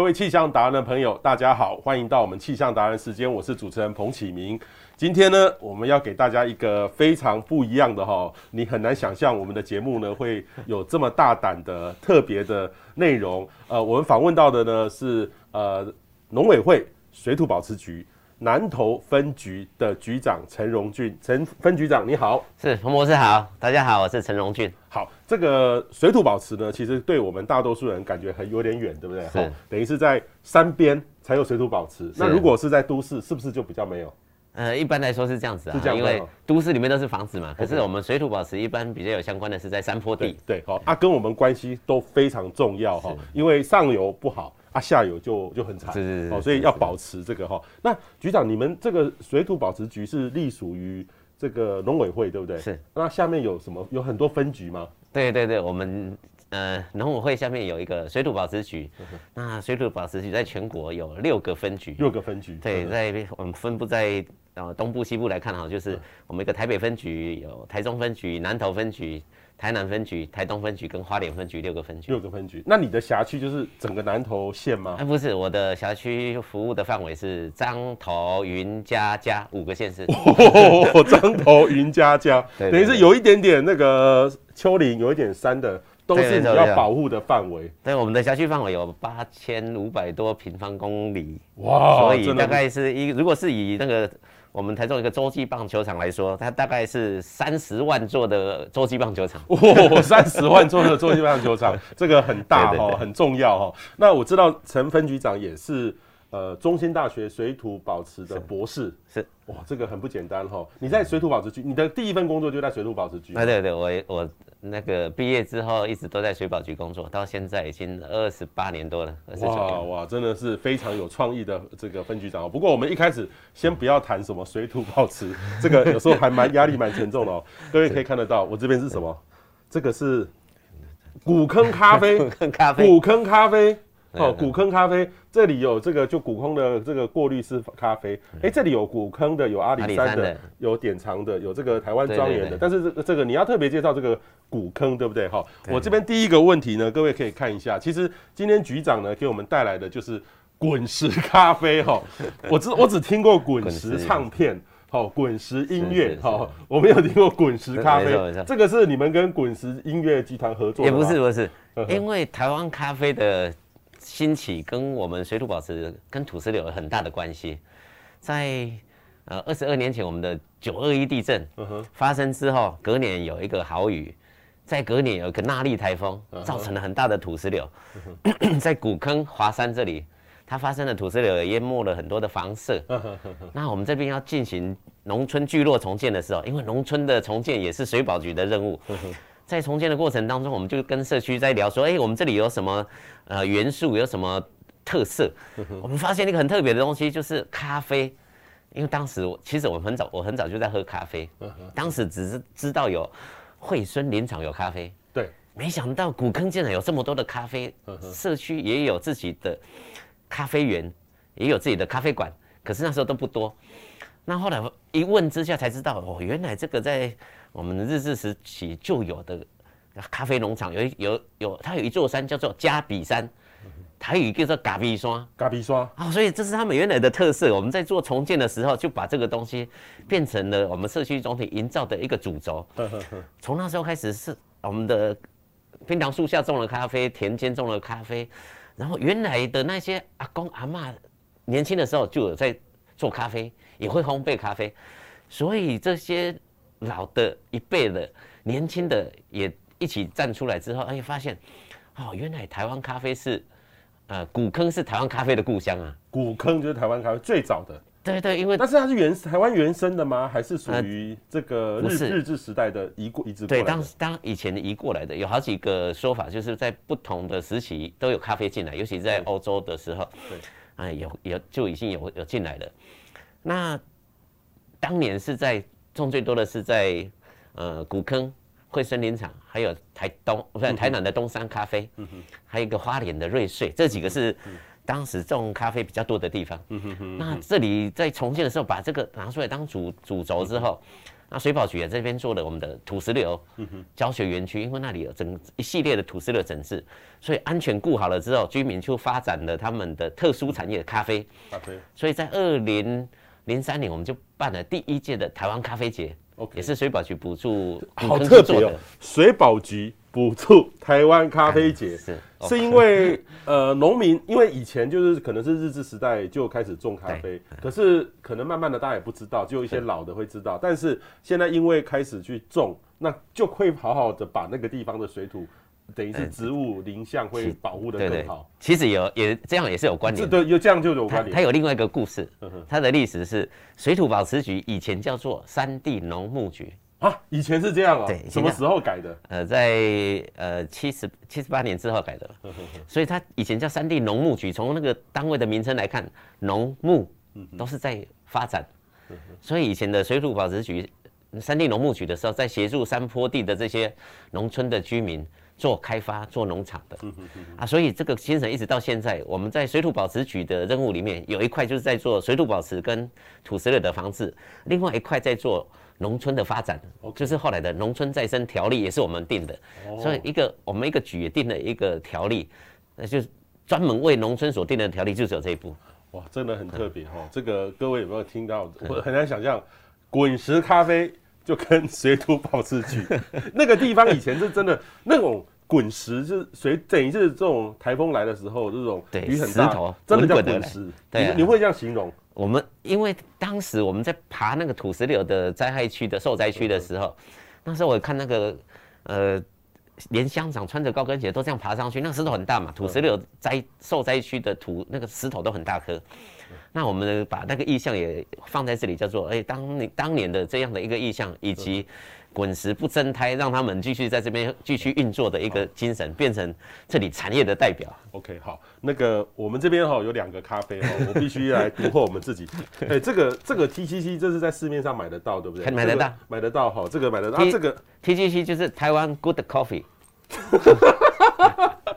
各位气象达人的朋友，大家好，欢迎到我们气象达人时间，我是主持人彭启明。今天呢，我们要给大家一个非常不一样的哈，你很难想象我们的节目呢会有这么大胆的特别的内容。呃，我们访问到的呢是呃农委会水土保持局。南投分局的局长陈荣俊，陈分局长你好，是彭博士好，大家好，我是陈荣俊。好，这个水土保持呢，其实对我们大多数人感觉很有点远，对不对？是，等于是在山边才有水土保持。那如果是在都市，是不是就比较没有？呃，一般来说是这样子啊，是这样，因为都市里面都是房子嘛。可是我们水土保持一般比较有相关的是在山坡地。对，好啊，跟我们关系都非常重要哈，因为上游不好。啊，下游就就很惨，哦，所以要保持这个哈。那局长，你们这个水土保持局是隶属于这个农委会，对不对？是。那下面有什么？有很多分局吗？对对对，我们呃农委会下面有一个水土保持局。嗯、那水土保持局在全国有六个分局。六个分局。对，在我们分布在呃东部、西部来看哈，就是我们一个台北分局，有台中分局、南投分局。台南分局、台东分局跟花莲分局六个分局，六个分局。那你的辖区就是整个南投县吗？啊，不是，我的辖区服务的范围是彰投云嘉嘉五个县市。哦，彰投云嘉嘉，等于是有一点点那个丘陵，有一点山的，都是你要保护的范围。对，我们的辖区范围有八千五百多平方公里。哇，所以大概是一，如果是以那个。我们台中一个洲际棒球场来说，它大概是三十万座的洲际棒球场。哦，三十万座的洲际棒球场，这个很大哈，很重要哈。那我知道陈分局长也是呃中兴大学水土保持的博士。是，是哇，这个很不简单哈。你在水土保持局，你的第一份工作就在水土保持局。对对对，我我。那个毕业之后一直都在水保局工作，到现在已经二十八年多了。哇哇，真的是非常有创意的这个分局长。不过我们一开始先不要谈什么水土保持，这个有时候还蛮压力蛮沉重的哦。各位可以看得到，我这边是什么？这个是 古坑咖啡，古坑咖啡，古坑咖啡。哦，古坑咖啡这里有这个就古坑的这个过滤式咖啡，哎、欸，这里有古坑的，有阿里山的，有典藏的，有这个台湾庄园的。但是这个这个你要特别介绍这个古坑，对不对？哈，我这边第一个问题呢，各位可以看一下，其实今天局长呢给我们带来的就是滚石咖啡哈。我只我只听过滚石唱片，好，滚石音乐，好，我没有听过滚石咖啡。这个是你们跟滚石音乐集团合作的？也不是不是，因为台湾咖啡的。兴起跟我们水土保持跟土石流有很大的关系，在呃二十二年前，我们的九二一地震发生之后，隔年有一个豪雨，在隔年有一个纳莉台风，造成了很大的土石流，在古坑华山这里，它发生的土石流也淹没了很多的房舍。那我们这边要进行农村聚落重建的时候，因为农村的重建也是水保局的任务。在重建的过程当中，我们就跟社区在聊说，哎，我们这里有什么呃元素，有什么特色？我们发现一个很特别的东西，就是咖啡。因为当时我其实我们很早，我很早就在喝咖啡，当时只是知道有惠孙林场有咖啡，对，没想到古坑竟然有这么多的咖啡，社区也有自己的咖啡园，也有自己的咖啡馆，可是那时候都不多。那后来一问之下才知道，哦，原来这个在。我们日治时期就有的咖啡农场，有有有，它有一座山叫做加比山，台语叫做嘎比山，嘎比山啊，所以这是他们原来的特色。我们在做重建的时候，就把这个东西变成了我们社区总体营造的一个主轴。从那时候开始，是我们的槟榔树下种了咖啡，田间种了咖啡，然后原来的那些阿公阿嬷年轻的时候就有在做咖啡，也会烘焙咖啡，所以这些。老的一辈的，年轻的也一起站出来之后，哎，发现，哦，原来台湾咖啡是，呃，古坑是台湾咖啡的故乡啊。古坑就是台湾咖啡最早的。对对，因为但是它是原台湾原生的吗？还是属于这个日、呃、日治时代的移过移植过来的？对，当当以前移过来的，有好几个说法，就是在不同的时期都有咖啡进来，尤其在欧洲的时候，对，啊、呃，有有就已经有有进来了。那当年是在。种最多的是在呃古坑、惠森林场，还有台东不是台南的东山咖啡，嗯、还有一个花莲的瑞穗，这几个是当时种咖啡比较多的地方。嗯、那这里在重建的时候，把这个拿出来当主主轴之后，那水保局也这边做了我们的土石流教学园区，因为那里有整一系列的土石流整治，所以安全顾好了之后，居民就发展了他们的特殊产业咖啡。咖啡。所以在二零零三年，我们就办了第一届的台湾咖啡节。Okay. 也是水保局补助，好特别哦！水保局补助台湾咖啡节，是是因为 呃农民，因为以前就是可能是日治时代就开始种咖啡，可是可能慢慢的大家也不知道，就有一些老的会知道，但是现在因为开始去种，那就会好好的把那个地方的水土。等于是植物林相会保护的更好。其实有也这样也是有关联。对，有这样就有关联。它有另外一个故事，它的历史是水土保持局以前叫做山地农牧局啊，以前是这样啊。对，什么时候改的？呃，在呃七十七十八年之后改的。所以它以前叫山地农牧局，从那个单位的名称来看，农牧都是在发展。所以以前的水土保持局山地农牧局的时候，在协助山坡地的这些农村的居民。做开发、做农场的啊，所以这个精神一直到现在，我们在水土保持局的任务里面有一块就是在做水土保持跟土石流的防治，另外一块在做农村的发展，就是后来的农村再生条例也是我们定的，所以一个我们一个局也定了一个条例，那就是专门为农村所定的条例，就只有这一部。哇，真的很特别哈！这个各位有没有听到？我很难想象，滚石咖啡。就跟水土保持局 那个地方以前是真的那种滚石，就是水等于是这种台风来的时候，这种雨很大，头真的叫滚石。对、啊，你会这样形容？我们因为当时我们在爬那个土石流的灾害区的受灾区的时候，那时候我看那个呃，连乡长穿着高跟鞋都这样爬上去，那个石头很大嘛，土石流灾受灾区的土那个石头都很大颗。那我们把那个意象也放在这里，叫做哎，当你当年的这样的一个意象，以及滚石不增胎，让他们继续在这边继续运作的一个精神，变成这里产业的代表。OK，好，那个我们这边哈有两个咖啡哈，我必须来突破我们自己。哎，这个这个 TCC 这是在市面上买得到，对不对？买得到，买得到哈，这个买得到。啊，这个 TCC 就是台湾 Good Coffee。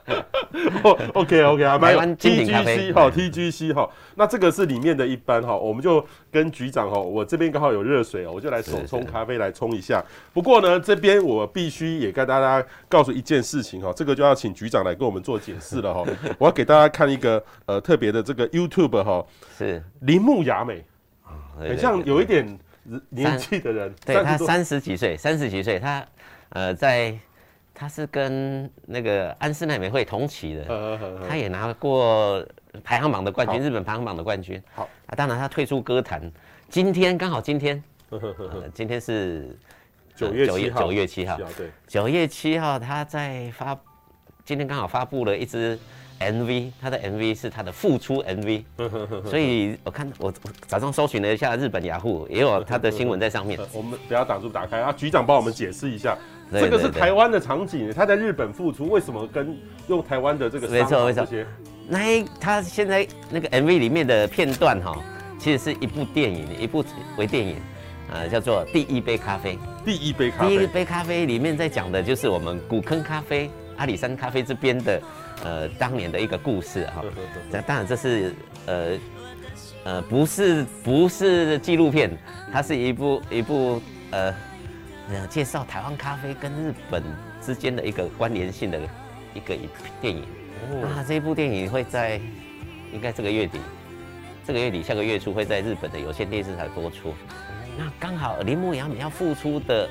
OK OK 啊，台湾精品咖啡 TGC 哈，TGC 哈，那这个是里面的一般哈，我们就跟局长哈，我这边刚好有热水哦，我就来手冲咖啡来冲一下。不过呢，这边我必须也跟大家告诉一件事情哈，这个就要请局长来跟我们做解释了哈。我要给大家看一个呃特别的这个 YouTube 哈，是铃木雅美，很像有一点年纪的人，对他三十几岁，三十几岁，他呃在。他是跟那个安室奈美惠同期的，他也拿过排行榜的冠军，日本排行榜的冠军。好。啊，当然他退出歌坛。今天刚好今天，今天是九月九月九月七号，对，九月七号他在发，今天刚好发布了一支 MV，他的 MV 是他的复出 MV，所以我看我我早上搜寻了一下日本雅虎，也有他的新闻在上面。我们不要挡住，打开啊，局长帮我们解释一下。这个是台湾的场景，他在日本复出，为什么跟用台湾的这个？没错没错。那他现在那个 MV 里面的片段哈，其实是一部电影，一部微电影，呃，叫做《第一杯咖啡》。第一杯咖啡。第一杯咖啡里面在讲的就是我们古坑咖啡、阿里山咖啡这边的呃当年的一个故事哈。这当然这是呃呃不是不是纪录片，它是一部一部呃。呃，介绍台湾咖啡跟日本之间的一个关联性的一个电影。哦，那这一部电影会在应该这个月底，这个月底下个月初会在日本的有线电视台播出。那刚好铃木雅美要复出的，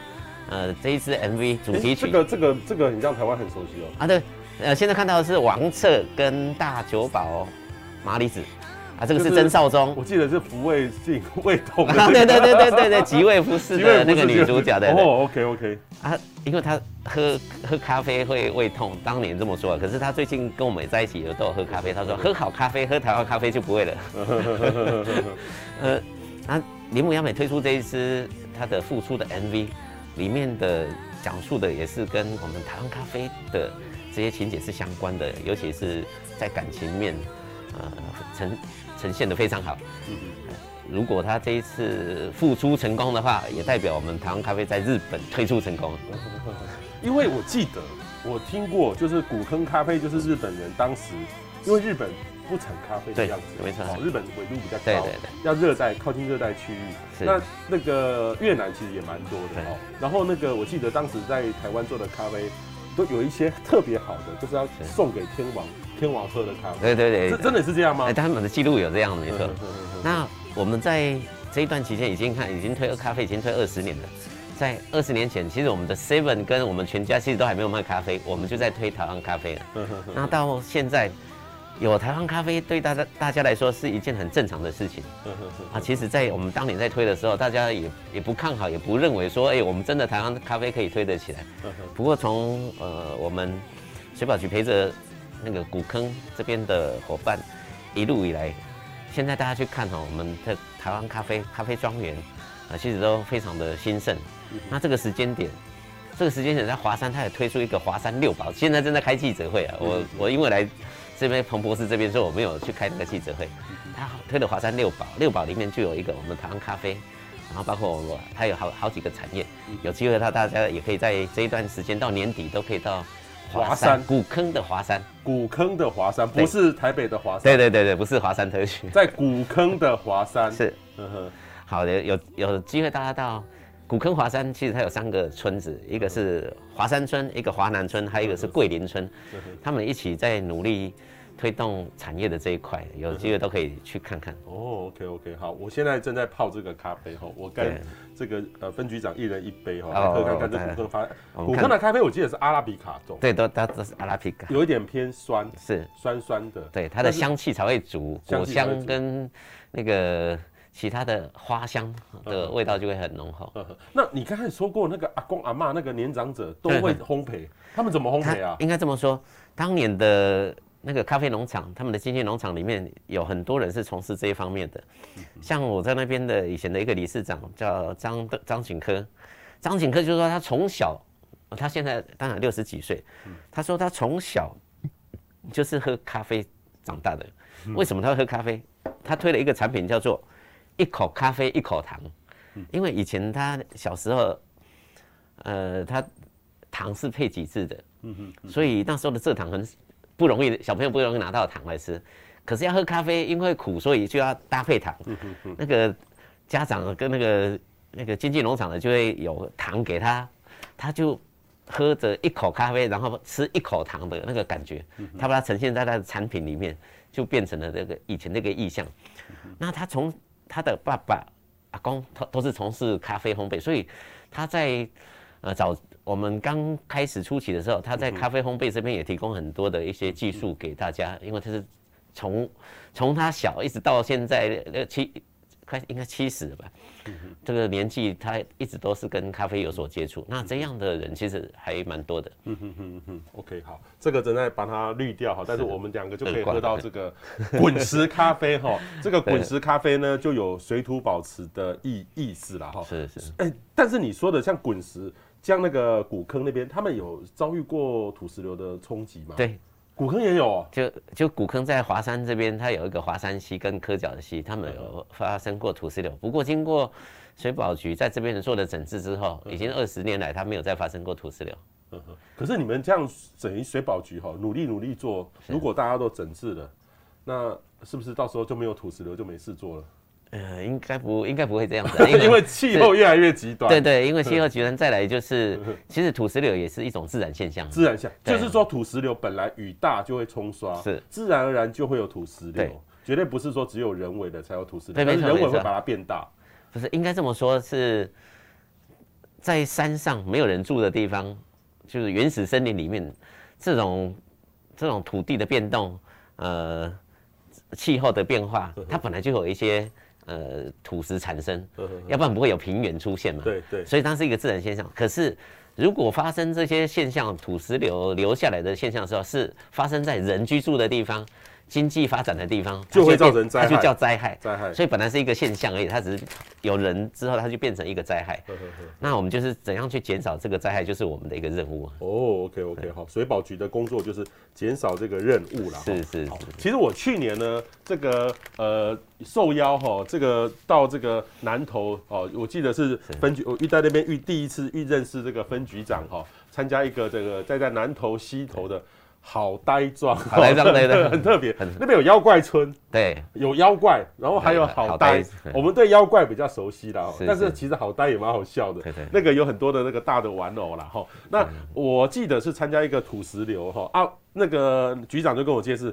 呃，这一支 MV 主题曲。这个这个这个，你让台湾很熟悉哦。啊，对，呃，现在看到的是王策跟大久保麻里子。啊，这个是曾少宗，我记得是抚慰性胃痛。啊，对对对对对对，吉味夫氏的那个女主角的。哦，OK OK。啊，因为她喝喝咖啡会胃痛，当年这么说。可是她最近跟我们在一起有都有喝咖啡，她说喝好咖啡，喝台湾咖啡就不会了。呃，啊，铃木雅美推出这一支她的复出的 MV，里面的讲述的也是跟我们台湾咖啡的这些情节是相关的，尤其是在感情面，呃，呈呈现的非常好。嗯，如果他这一次复出成功的话，也代表我们台湾咖啡在日本推出成功。因为我记得我听过，就是古坑咖啡就是日本人当时，因为日本不产咖啡的样子，没错。哦，日本纬度比较高，对对对，要热带靠近热带区域。那那个越南其实也蛮多的哦。然后那个我记得当时在台湾做的咖啡，都有一些特别好的，就是要送给天王天王喝的咖啡。对对对，这真的是这样吗？哎，他们的记录有这样，没错。那我们在这一段期间已经看，已经推咖啡已经推二十年了。在二十年前，其实我们的 Seven 跟我们全家其实都还没有卖咖啡，我们就在推台湾咖啡了。那到现在。有台湾咖啡对大家大家来说是一件很正常的事情啊。其实，在我们当年在推的时候，大家也也不看好，也不认为说，哎，我们真的台湾咖啡可以推得起来。不过从呃我们水保局陪着那个古坑这边的伙伴一路以来，现在大家去看哈，我们的台湾咖啡咖啡庄园啊，其实都非常的兴盛。那这个时间点，这个时间点在华山，它也推出一个华山六宝，现在正在开记者会啊。我我因为来。这边彭博士这边说我没有去开那个记者会，他推的华山六宝，六宝里面就有一个我们台湾咖啡，然后包括我他有好好几个产业，有机会他大家也可以在这一段时间到年底都可以到华山。古坑的华山，古坑的华山不是台北的华山，对对对对，不是华山特区，在古坑的华山。是，呵呵，好的，有有机会大家到古坑华山，其实它有三个村子，一个是华山村，一个华南村，还有一个是桂林村，他们一起在努力。推动产业的这一块，有机会都可以去看看。哦，OK OK，好，我现在正在泡这个咖啡哈，我跟这个呃分局长一人一杯哈，来喝看看这古坑发古坑的咖啡，我记得是阿拉比卡种，对，都都都是阿拉比卡，有一点偏酸，是。酸酸的，对，它的香气才会足，果香跟那个其他的花香的味道就会很浓厚。那你刚才说过那个阿公阿妈那个年长者都会烘焙，他们怎么烘焙啊？应该这么说，当年的。那个咖啡农场，他们的经济农场里面有很多人是从事这一方面的，像我在那边的以前的一个理事长叫张的张景科，张景科就是说他从小，他现在当然六十几岁，他说他从小就是喝咖啡长大的。为什么他会喝咖啡？他推了一个产品叫做一口咖啡一口糖，因为以前他小时候，呃，他糖是配几制的，所以那时候的蔗糖很。不容易，小朋友不容易拿到糖来吃，可是要喝咖啡，因为苦，所以就要搭配糖。那个家长跟那个那个经济农场的就会有糖给他，他就喝着一口咖啡，然后吃一口糖的那个感觉，他把它呈现在他的产品里面，就变成了这个以前那个意象。那他从他的爸爸、阿公都都是从事咖啡烘焙，所以他在呃早。我们刚开始初期的时候，他在咖啡烘焙这边也提供很多的一些技术给大家，因为他是从从他小一直到现在呃七快应该七十了吧，这个年纪他一直都是跟咖啡有所接触。那这样的人其实还蛮多的。嗯哼哼哼，OK 好，这个正在把它滤掉哈，但是我们两个就可以喝到这个滚石咖啡哈。这个滚石咖啡呢就有水土保持的意意思了哈。是是。哎，但是你说的像滚石。像那个古坑那边，他们有遭遇过土石流的冲击吗？对，古坑也有哦。就就古坑在华山这边，它有一个华山溪跟科角的溪，他们有发生过土石流。不过经过水保局在这边做的整治之后，已经二十年来它没有再发生过土石流。嗯哼。可是你们这样整于水保局哈，努力努力做，如果大家都整治了，那是不是到时候就没有土石流，就没事做了？呃，应该不，应该不会这样子，因为气候越来越极端。对，对对，因为气候极端，再来就是，其实土石流也是一种自然现象。自然现象就是说，土石流本来雨大就会冲刷，是自然而然就会有土石流，绝对不是说只有人为的才有土石流，但是人为会把它变大。不是，应该这么说，是在山上没有人住的地方，就是原始森林里面，这种这种土地的变动，呃，气候的变化，它本来就有一些。呃，土石产生，要不然不会有平原出现嘛。对对，所以它是一个自然现象。可是，如果发生这些现象，土石流留下来的现象的时候，是发生在人居住的地方。经济发展的地方就会造成灾害，它就叫灾害。灾害，所以本来是一个现象而已，它只是有人之后，它就变成一个灾害。那我们就是怎样去减少这个灾害，就是我们的一个任务。哦，OK OK，好，水保局的工作就是减少这个任务啦。是是是。其实我去年呢，这个呃受邀哈，这个到这个南投哦，我记得是分局，我遇在那边遇第一次遇认识这个分局长哈，参加一个这个在在南投西投的。好呆庄，好呆庄对对，很特别。那边有妖怪村，对，有妖怪，然后还有好呆。我们对妖怪比较熟悉啦，但是其实好呆也蛮好笑的。那个有很多的那个大的玩偶啦，哈。那我记得是参加一个土石流，哈啊。那个局长就跟我介绍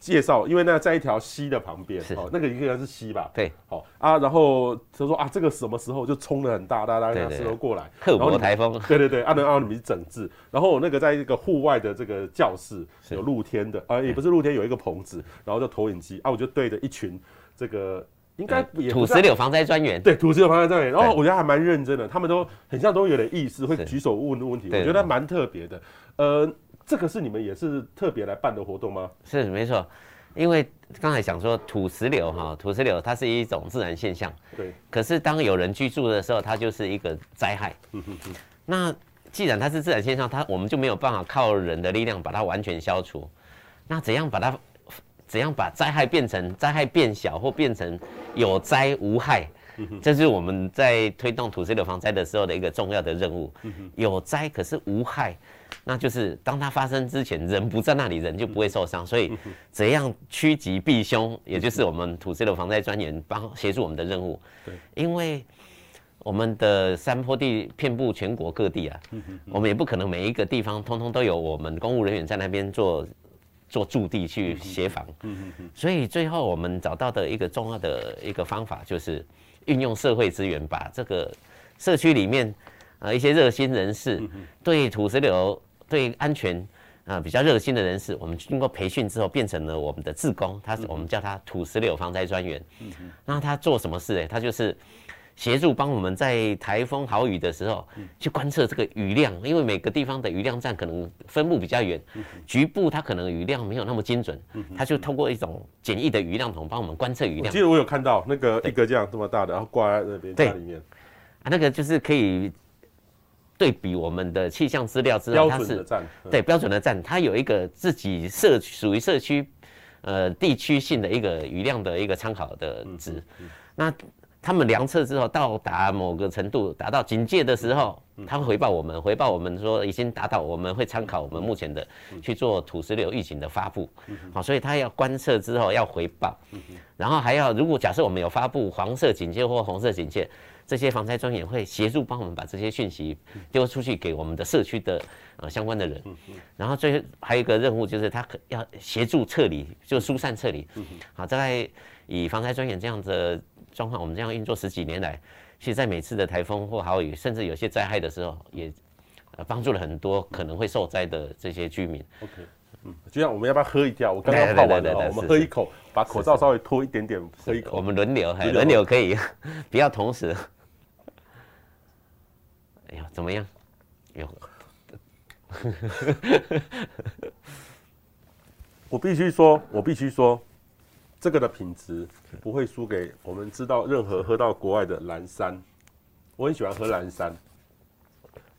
介绍，因为那在一条溪的旁边，哦，那个应该是溪吧？对，好啊，然后他说啊，这个什么时候就冲的很大，大大石头过来，克伯台风，对 对对，阿能阿你们去整治，然后那个在一个户外的这个教室，有露天的，啊，也不是露天，有一个棚子，然后就投影机，啊，我就对着一群这个应该土石流防灾专员，对，土石流防灾专员，然后我觉得还蛮认真的，他们都很像都有点意思，会举手问问题，我觉得蛮特别的，呃。这个是你们也是特别来办的活动吗？是没错，因为刚才想说土石流哈，土石流它是一种自然现象，对。可是当有人居住的时候，它就是一个灾害。嗯哼哼。那既然它是自然现象，它我们就没有办法靠人的力量把它完全消除。那怎样把它，怎样把灾害变成灾害变小，或变成有灾无害？这是我们在推动土石流防灾的时候的一个重要的任务。有灾可是无害。那就是当它发生之前，人不在那里，人就不会受伤。所以，怎样趋吉避凶，也就是我们土石流防灾专员帮协助我们的任务。对，因为我们的山坡地遍布全国各地啊，我们也不可能每一个地方通通都有我们公务人员在那边做做驻地去协防。所以最后我们找到的一个重要的一个方法，就是运用社会资源，把这个社区里面啊一些热心人士对土石流。对安全啊、呃、比较热心的人士，我们经过培训之后，变成了我们的志工。他是我们叫他土石流防灾专员。嗯嗯。那他做什么事呢？他就是协助帮我们在台风豪雨的时候去观测这个雨量，因为每个地方的雨量站可能分布比较远，局部它可能雨量没有那么精准。他就通过一种简易的雨量筒帮我们观测雨量。我记得我有看到那个一个这样这么大的，然后挂在那边家里面。啊，那个就是可以。对比我们的气象资料之后，它是对标准的站，它有一个自己社属于社区，呃地区性的一个雨量的一个参考的值。那他们量测之后到达某个程度，达到警戒的时候，他会回报我们，回报我们说已经达到，我们会参考我们目前的去做土石流预警的发布。好，所以他要观测之后要回报，然后还要如果假设我们有发布黄色警戒或红色警戒。这些防灾专员会协助帮我们把这些讯息丢出去给我们的社区的呃相关的人，然后最后还有一个任务就是他可要协助撤离，就疏散撤离。好，大概以防灾专员这样的状况，我们这样运作十几年来，其实在每次的台风或豪雨，甚至有些灾害的时候，也帮助了很多可能会受灾的这些居民。OK，嗯，就像我们要不要喝一下？我刚刚泡完了，我们喝一口，把口罩稍微脱一点点，喝一口。我们轮流，轮流可以，不要同时。哎呀，怎么样？有，我必须说，我必须说，这个的品质不会输给我们知道任何喝到国外的蓝山。我很喜欢喝蓝山，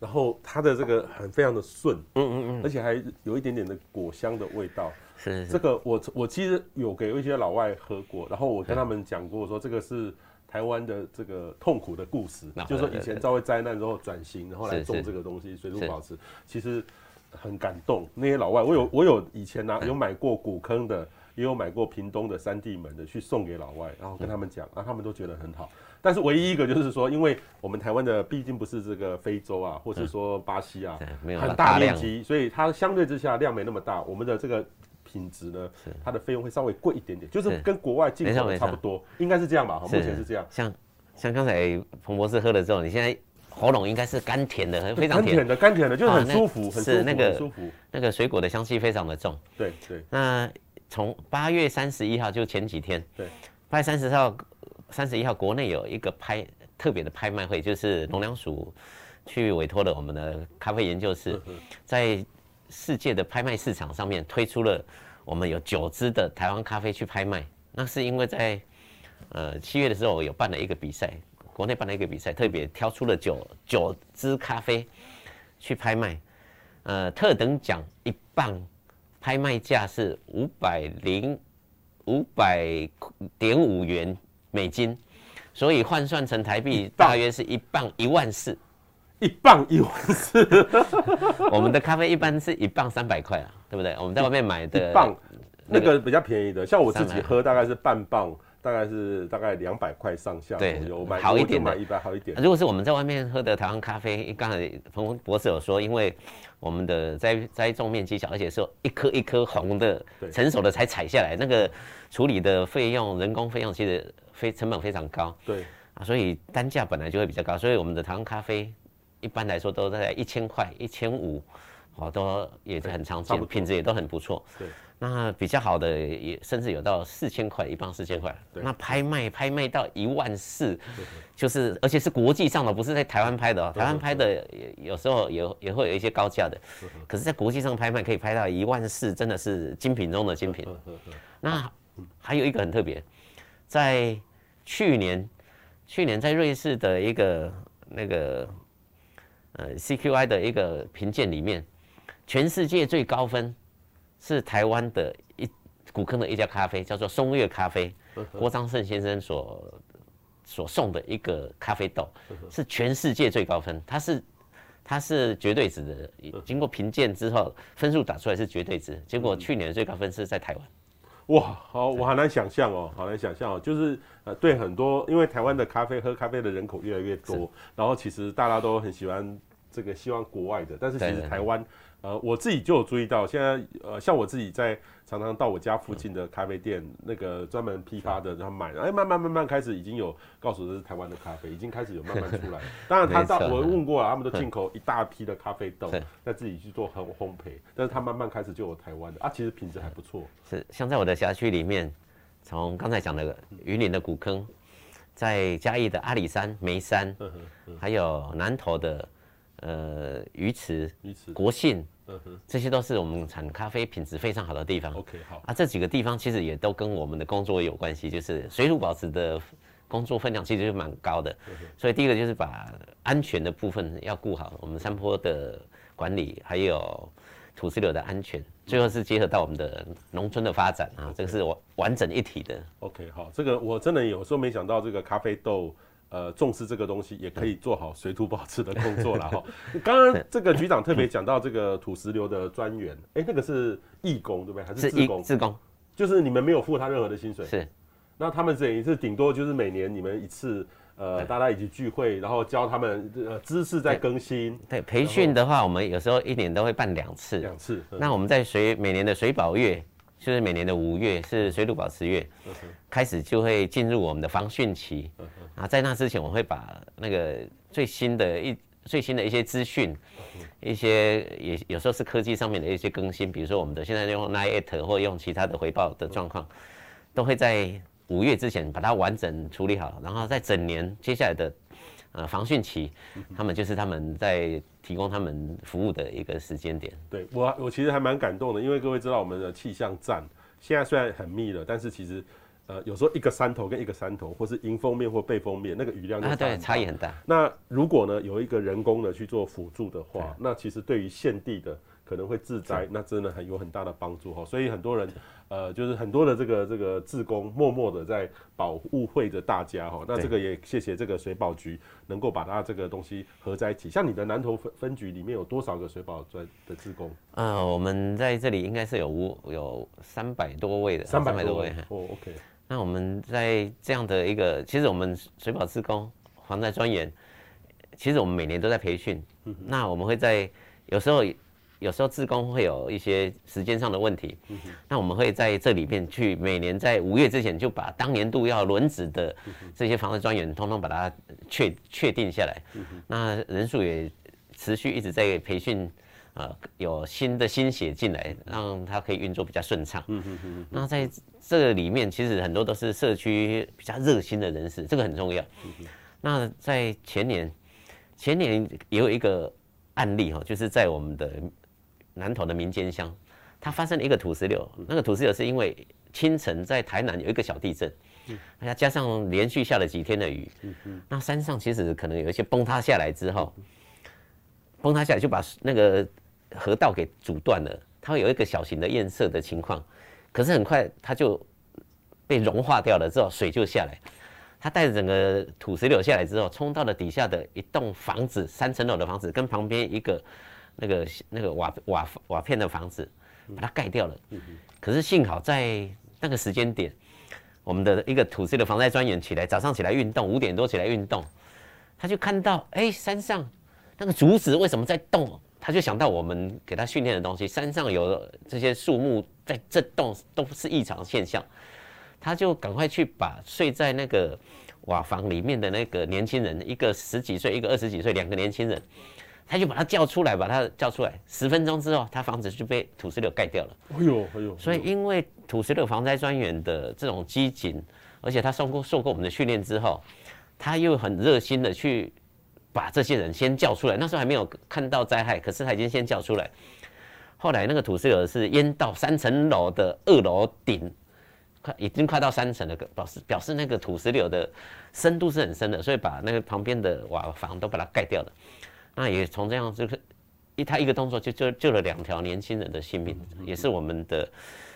然后它的这个很非常的顺，嗯嗯嗯，而且还有一点点的果香的味道。是，这个我我其实有给一些老外喝过，然后我跟他们讲过说这个是。台湾的这个痛苦的故事，就是说以前遭遇灾难之后转型，然后来种这个东西，水土保持，其实很感动。那些老外，我有我有以前拿、啊、有买过古坑的，也有买过屏东的三地门的，去送给老外，然后跟他们讲，啊，他们都觉得很好。但是唯一一个就是说，因为我们台湾的毕竟不是这个非洲啊，或者说巴西啊，很大面积，所以它相对之下量没那么大，我们的这个。品质呢，它的费用会稍微贵一点点，就是跟国外进口的差不多，应该是这样吧？目前是这样。像像刚才彭博士喝了之后，你现在喉咙应该是甘甜的，非常甜的，甘甜的，就是很舒服，很是那个舒服，那个水果的香气非常的重。对对。那从八月三十一号就前几天，对，八月三十号、三十一号，国内有一个拍特别的拍卖会，就是农粮署去委托了我们的咖啡研究室，在。世界的拍卖市场上面推出了，我们有九支的台湾咖啡去拍卖。那是因为在呃七月的时候有办了一个比赛，国内办了一个比赛，特别挑出了九九支咖啡去拍卖。呃，特等奖一磅拍卖价是五百零五百点五元美金，所以换算成台币大约是一磅一万四。一磅一万四，我们的咖啡一般是一磅三百块啊。对不对？我们在外面买的磅，那个比较便宜的，像我自己喝大概是半磅。大概是大概两百块上下，对，好一点的，一般好一点。如果是我们在外面喝的台湾咖啡，刚才彭博士有说，因为我们的栽栽种面积小，而且是一颗一颗红的，成熟的才采下来，那个处理的费用、人工费用其实非成本非常高，对啊，所以单价本来就会比较高，所以我们的台湾咖啡一般来说都在一千块、一千五，好多也是很常见，品质也都很不错，对。那比较好的也甚至有到四千块一磅，四千块。那拍卖拍卖到一万四，就是而且是国际上的，不是在台湾拍的哦。台湾拍的也有时候也也会有一些高价的，可是在国际上拍卖可以拍到一万四，真的是精品中的精品。那还有一个很特别，在去年去年在瑞士的一个那个呃 CQI 的一个评鉴里面，全世界最高分。是台湾的一古坑的一家咖啡，叫做松月咖啡，郭章盛先生所所送的一个咖啡豆，是全世界最高分。它是它是绝对值的，经过评鉴之后，分数打出来是绝对值。结果去年的最高分是在台湾。哇，好，我好难想象哦，好难想象哦，就是呃，对很多，因为台湾的咖啡喝咖啡的人口越来越多，然后其实大家都很喜欢这个，希望国外的，但是其实台湾。呃，我自己就有注意到，现在呃，像我自己在常常到我家附近的咖啡店，嗯、那个专门批发的，然后买，哎，慢慢慢慢开始已经有告诉这是台湾的咖啡，已经开始有慢慢出来。当然，他到我问过了，他们都进口一大批的咖啡豆，在自己去做烘烘焙，但是他慢慢开始就有台湾的啊，其实品质还不错。是，像在我的辖区里面，从刚才讲的云林的古坑，在嘉义的阿里山、梅山，还有南投的呃鱼池、鱼池、国信。嗯哼，这些都是我们产咖啡品质非常好的地方。OK，好啊，这几个地方其实也都跟我们的工作有关系，就是水土保持的工作分量其实是蛮高的。所以第一个就是把安全的部分要顾好，我们山坡的管理，还有土石流的安全，最后是结合到我们的农村的发展啊，这个是完完整一体的。OK，好，这个我真的有时候没想到这个咖啡豆。呃，重视这个东西也可以做好水土保持的工作了 哈。刚刚这个局长特别讲到这个土石流的专员，哎、欸，那个是义工对不对？还是自工？自工，就是你们没有付他任何的薪水。是。那他们等于是顶多就是每年你们一次，呃，大家一起聚会，然后教他们呃知识在更新。对，培训的话，我们有时候一年都会办两次。两次。那我们在水每年的水保月，就是每年的五月是水土保持月，开始就会进入我们的防汛期。啊，在那之前，我会把那个最新的一最新的一些资讯，一些也有时候是科技上面的一些更新，比如说我们的现在用 Line@ 或用其他的回报的状况，都会在五月之前把它完整处理好，然后在整年接下来的呃防汛期，他们就是他们在提供他们服务的一个时间点。对我，我其实还蛮感动的，因为各位知道我们的气象站现在虽然很密了，但是其实。呃，有时候一个山头跟一个山头，或是迎风面或背风面，那个雨量啊、对差异很大。那如果呢，有一个人工的去做辅助的话，那其实对于现地的可能会自灾，那真的很有很大的帮助哈。所以很多人，呃，就是很多的这个这个志工，默默的在保护会着大家哈。那这个也谢谢这个水保局能够把它这个东西合在一起。像你的南投分分局里面有多少个水保专的志工？呃，我们在这里应该是有五有三百多位的，三百多位哦，OK。那我们在这样的一个，其实我们水保志工、防灾专员，其实我们每年都在培训。那我们会在有时候，有时候自工会有一些时间上的问题。那我们会在这里面去，每年在五月之前就把当年度要轮值的这些防灾专员，通通把它确确定下来。那人数也持续一直在培训。呃，有新的新血进来，让它可以运作比较顺畅。嗯嗯嗯。那在这个里面，其实很多都是社区比较热心的人士，这个很重要。嗯。那在前年，前年也有一个案例哈，就是在我们的南投的民间乡，它发生了一个土石流。那个土石流是因为清晨在台南有一个小地震，嗯，再加上连续下了几天的雨，嗯嗯。那山上其实可能有一些崩塌下来之后，崩塌下来就把那个。河道给阻断了，它会有一个小型的堰塞的情况，可是很快它就被融化掉了，之后水就下来，它带着整个土石流下来之后，冲到了底下的一栋房子，三层楼的房子跟旁边一个那个那个瓦瓦瓦片的房子，把它盖掉了。可是幸好在那个时间点，我们的一个土司的防灾专员起来，早上起来运动，五点多起来运动，他就看到，哎，山上那个竹子为什么在动？他就想到我们给他训练的东西，山上有这些树木在震动，都是异常现象。他就赶快去把睡在那个瓦房里面的那个年轻人，一个十几岁，一个二十几岁，两个年轻人，他就把他叫出来，把他叫出来。十分钟之后，他房子就被土石流盖掉了。哎呦，哎呦！所以因为土石流防灾专员的这种机警，而且他受过受过我们的训练之后，他又很热心的去。把这些人先叫出来，那时候还没有看到灾害，可是他已经先叫出来。后来那个土石流是淹到三层楼的二楼顶，快已经快到三层了，表示表示那个土石流的深度是很深的，所以把那个旁边的瓦房都把它盖掉了。那也从这样这个一他一个动作就救救了两条年轻人的性命，也是我们的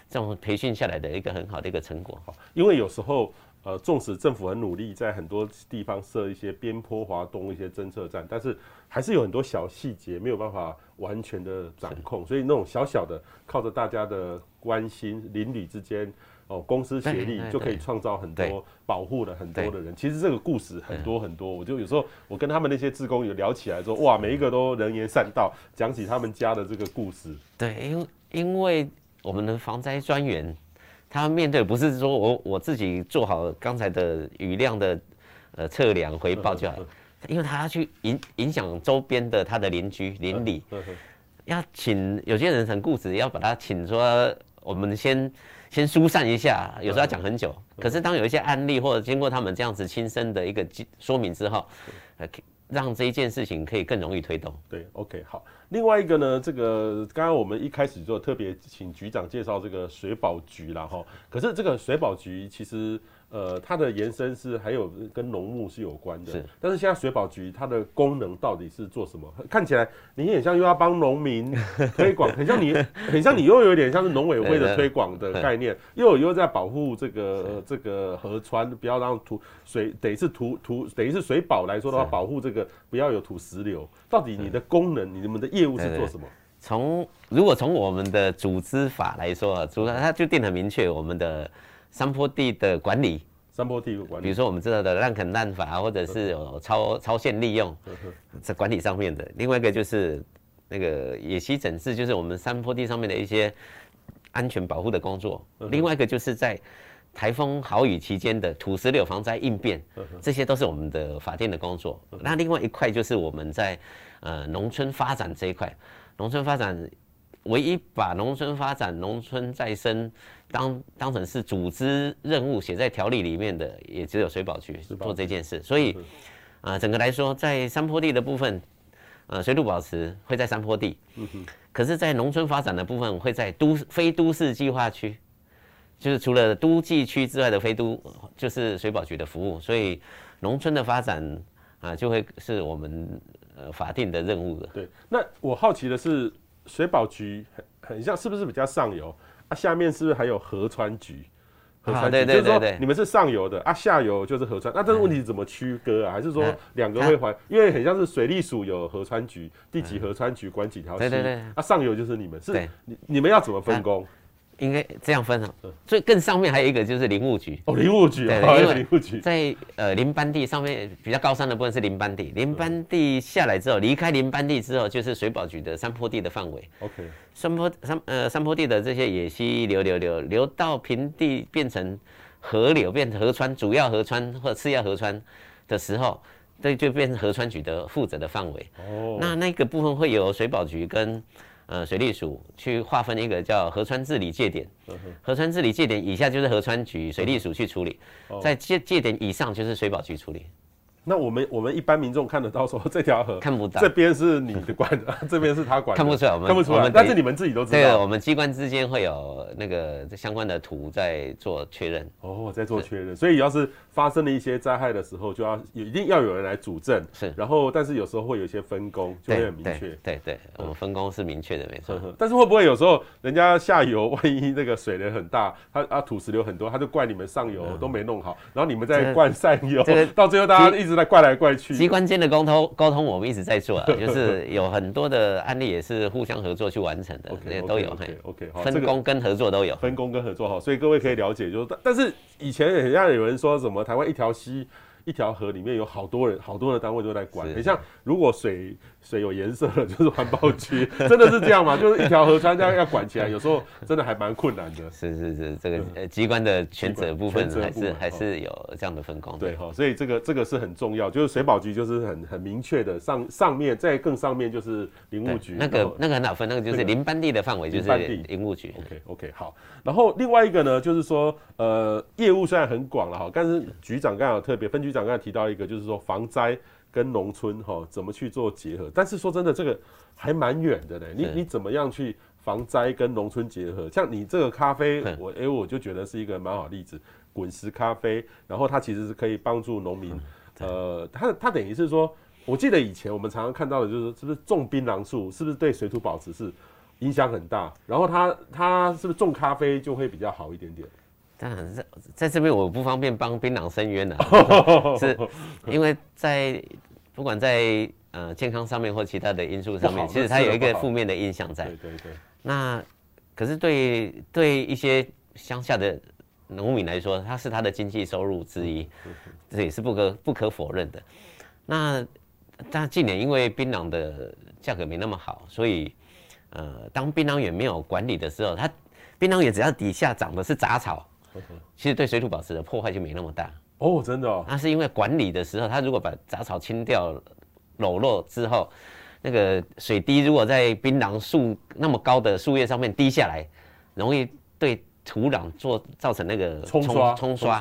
这种培训下来的一个很好的一个成果。因为有时候。呃，纵使政府很努力，在很多地方设一些边坡滑动一些侦测站，但是还是有很多小细节没有办法完全的掌控，所以那种小小的靠着大家的关心，邻里之间哦，公司协力就可以创造很多保护了很多的人。其实这个故事很多很多，我就有时候我跟他们那些志工有聊起来说，哇，每一个都能言善道，讲起他们家的这个故事。对，因因为我们的防灾专员。他面对不是说我我自己做好刚才的雨量的呃测量回报就好，因为他要去影影响周边的他的邻居邻里，要请有些人很固执，要把他请说我们先先疏散一下，有时候要讲很久。可是当有一些案例或者经过他们这样子亲身的一个说明之后，呃。让这一件事情可以更容易推动。对，OK，好。另外一个呢，这个刚刚我们一开始就特别请局长介绍这个水保局啦哈。可是这个水保局其实。呃，它的延伸是还有跟农牧是有关的，是。但是现在水保局它的功能到底是做什么？看起来你很像又要帮农民推广，很像你，很像你又有点像是农委会的推广的概念，又有又在保护这个、呃、这个河川，不要让土水，等于是土土，等于是水保来说的话，保护这个不要有土石流。到底你的功能，你们的业务是做什么？从如果从我们的组织法来说，组织它就定很明确，我们的。山坡地的管理，山坡地的管理，比如说我们知道的滥垦滥伐，或者是有超超限利用，在管理上面的。另外一个就是那个野溪整治，就是我们山坡地上面的一些安全保护的工作。另外一个就是在台风豪雨期间的土石流防灾应变，这些都是我们的法定的工作。那另外一块就是我们在呃农村发展这一块，农村发展。唯一把农村发展、农村再生当当成是组织任务写在条例里面的，也只有水保局做这件事。所以，啊、呃，整个来说，在山坡地的部分，呃，水土保持会在山坡地。可是，在农村发展的部分，会在都非都市计划区，就是除了都计区之外的非都，就是水保局的服务。所以，农村的发展啊、呃，就会是我们呃法定的任务了。对。那我好奇的是。水保局很很像，是不是比较上游啊？下面是不是还有河川局？河川局，对对对对，就是说你们是上游的啊，下游就是河川。那这个问题怎么区割啊？还是说两个会还？因为很像是水利署有河川局，第几河川局管几条溪，啊，上游就是你们，是你你们要怎么分工？应该这样分啊，所以更上面还有一个就是林务局哦，林务局，对，因为林务局在呃林班地上面比较高山的部分是林班地，林班地下来之后，离开林班地之后就是水保局的山坡地的范围。OK，山坡山呃山坡地的这些野溪流流流流到平地变成河流，变成河川，主要河川或者次要河川的时候，这就变成河川局的负责的范围。哦，那那个部分会有水保局跟。呃，水利署去划分一个叫河川治理界点，河川治理界点以下就是河川局、水利署去处理，在界界点以上就是水保局处理。那我们我们一般民众看得到说这条河看不到，这边是你的管的，这边是他管的，看不出来，我们看不出来，但是你们自己都知道。对，我们机关之间会有那个相关的图在做确认。哦，在做确认，所以要是发生了一些灾害的时候，就要一定要有人来主政。是，然后但是有时候会有一些分工，就会很明确。对对，我们分工是明确的，没错。但是会不会有时候人家下游万一那个水流很大，他啊土石流很多，他就怪你们上游都没弄好，然后你们再灌上游，到最后大家一直。在怪来怪去。机关间的沟通沟通我们一直在做啊，就是有很多的案例也是互相合作去完成的，也都有。OK OK，好，分工跟合作都有。分工跟合作好，所以各位可以了解，就是但但是以前好像有人说什么台湾一条溪。一条河里面有好多人，好多的单位都在管。你像如果水水有颜色了，就是环保局，真的是这样吗？就是一条河川这样要管起来，有时候真的还蛮困难的。是是是，这个呃机关的权责部分还是还是有这样的分工。对哈，所以这个这个是很重要，就是水保局就是很很明确的上上面，在更上面就是林务局。那个那个很好分，那个就是林班地的范围就是林务局。OK OK 好，然后另外一个呢，就是说呃业务虽然很广了哈，但是局长刚好特别分局长刚才提到一个，就是说防灾。跟农村哈怎么去做结合？但是说真的，这个还蛮远的呢。你你怎么样去防灾跟农村结合？像你这个咖啡，我哎、欸、我就觉得是一个蛮好例子，滚石咖啡，然后它其实是可以帮助农民，呃，它它等于是说，我记得以前我们常常看到的就是，是不是种槟榔树，是不是对水土保持是影响很大？然后它它是不是种咖啡就会比较好一点点？当然在在这边我不方便帮槟榔伸冤了，是因为在。不管在呃健康上面或其他的因素上面，其实它有一个负面的印象在。对对对。那可是对对一些乡下的农民来说，它是他的经济收入之一，这也是不可不可否认的。那但近年因为槟榔的价格没那么好，所以呃当槟榔园没有管理的时候，它槟榔园只要底下长的是杂草，其实对水土保持的破坏就没那么大。哦，真的哦。那是因为管理的时候，他如果把杂草清掉、裸露之后，那个水滴如果在槟榔树那么高的树叶上面滴下来，容易对土壤做造成那个冲刷。冲刷。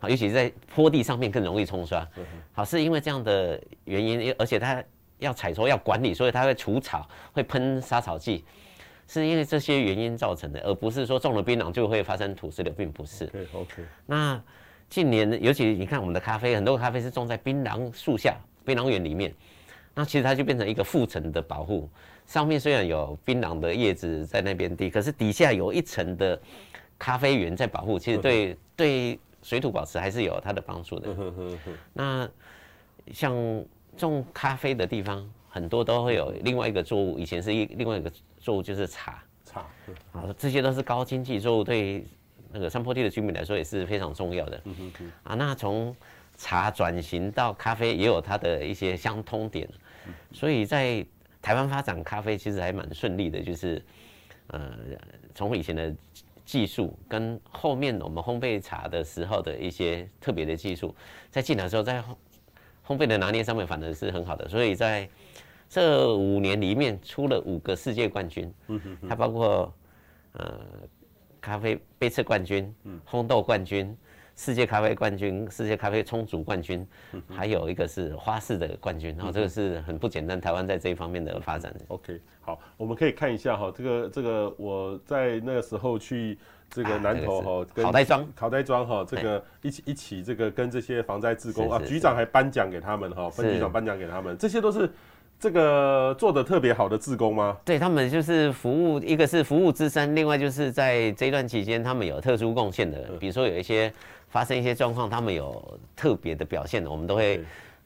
好，尤其是在坡地上面更容易冲刷。好，是因为这样的原因，而且它要采收要管理，所以它会除草，会喷杀草剂，是因为这些原因造成的，而不是说种了槟榔就会发生土石流，并不是。对，OK。那。近年，尤其你看我们的咖啡，很多咖啡是种在槟榔树下、槟榔园里面，那其实它就变成一个附层的保护。上面虽然有槟榔的叶子在那边滴，可是底下有一层的咖啡园在保护，其实对对水土保持还是有它的帮助的。那像种咖啡的地方，很多都会有另外一个作物，以前是一另外一个作物就是茶，茶，啊，这些都是高经济作物对。那个山坡地的居民来说也是非常重要的，嗯哼哼。啊，那从茶转型到咖啡也有它的一些相通点，所以在台湾发展咖啡其实还蛮顺利的，就是呃，从以前的技术跟后面我们烘焙茶的时候的一些特别的技术，在进来的时候在烘焙的拿捏上面反而是很好的，所以在这五年里面出了五个世界冠军，嗯哼，它包括呃。咖啡杯测冠军，嗯烘豆冠军，世界咖啡冠军，世界咖啡冲煮冠军，还有一个是花式的冠军，然后这个是很不简单。台湾在这一方面的发展。OK，好，我们可以看一下哈，这个这个我在那个时候去这个南投哈，考代庄，考代庄哈，这个一起一起这个跟这些防灾志工啊，局长还颁奖给他们哈，分局长颁奖给他们，这些都是。这个做的特别好的志工吗？对，他们就是服务，一个是服务资深，另外就是在这一段期间，他们有特殊贡献的，比如说有一些发生一些状况，他们有特别的表现的，我们都会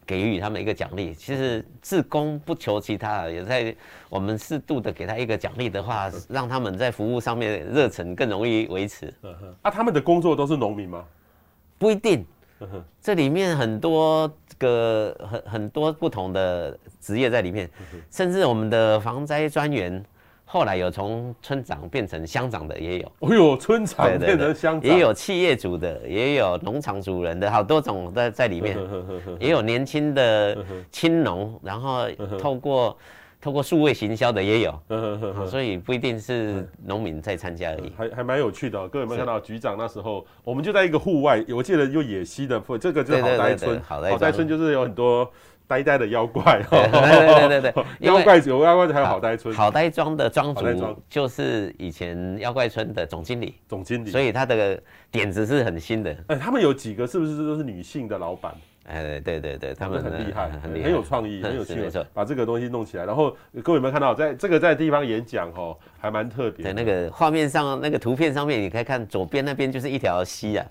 给予他们一个奖励。其实志工不求其他，也在我们适度的给他一个奖励的话，让他们在服务上面热忱更容易维持。啊，他们的工作都是农民吗？不一定。这里面很多个很很多不同的职业在里面，甚至我们的防灾专员后来有从村长变成乡长的也有。哦呦，村长变成乡长，也有企业主的，也有农场主人的，好多种在在里面，也有年轻的青农，然后透过。透过数位行销的也有，所以不一定是农民在参加而已，还还蛮有趣的、喔。各位有没有看到局长那时候，我们就在一个户外，我记得有野溪的，这个就是好呆村，好呆村。就是有很多呆呆的妖怪，对对对对，妖怪有妖怪，还有好呆村，好呆庄的庄主就是以前妖怪村的总经理，总经理，所以他的点子是很新的。哎，他们有几个是不是都是女性的老板？哎，对对对，他们很厉害，很很有创意，很有 趣，把这个东西弄起来。然后各位有没有看到，在这个在地方演讲哦，还蛮特别。在那个画面上，那个图片上面，你可以看左边那边就是一条溪啊，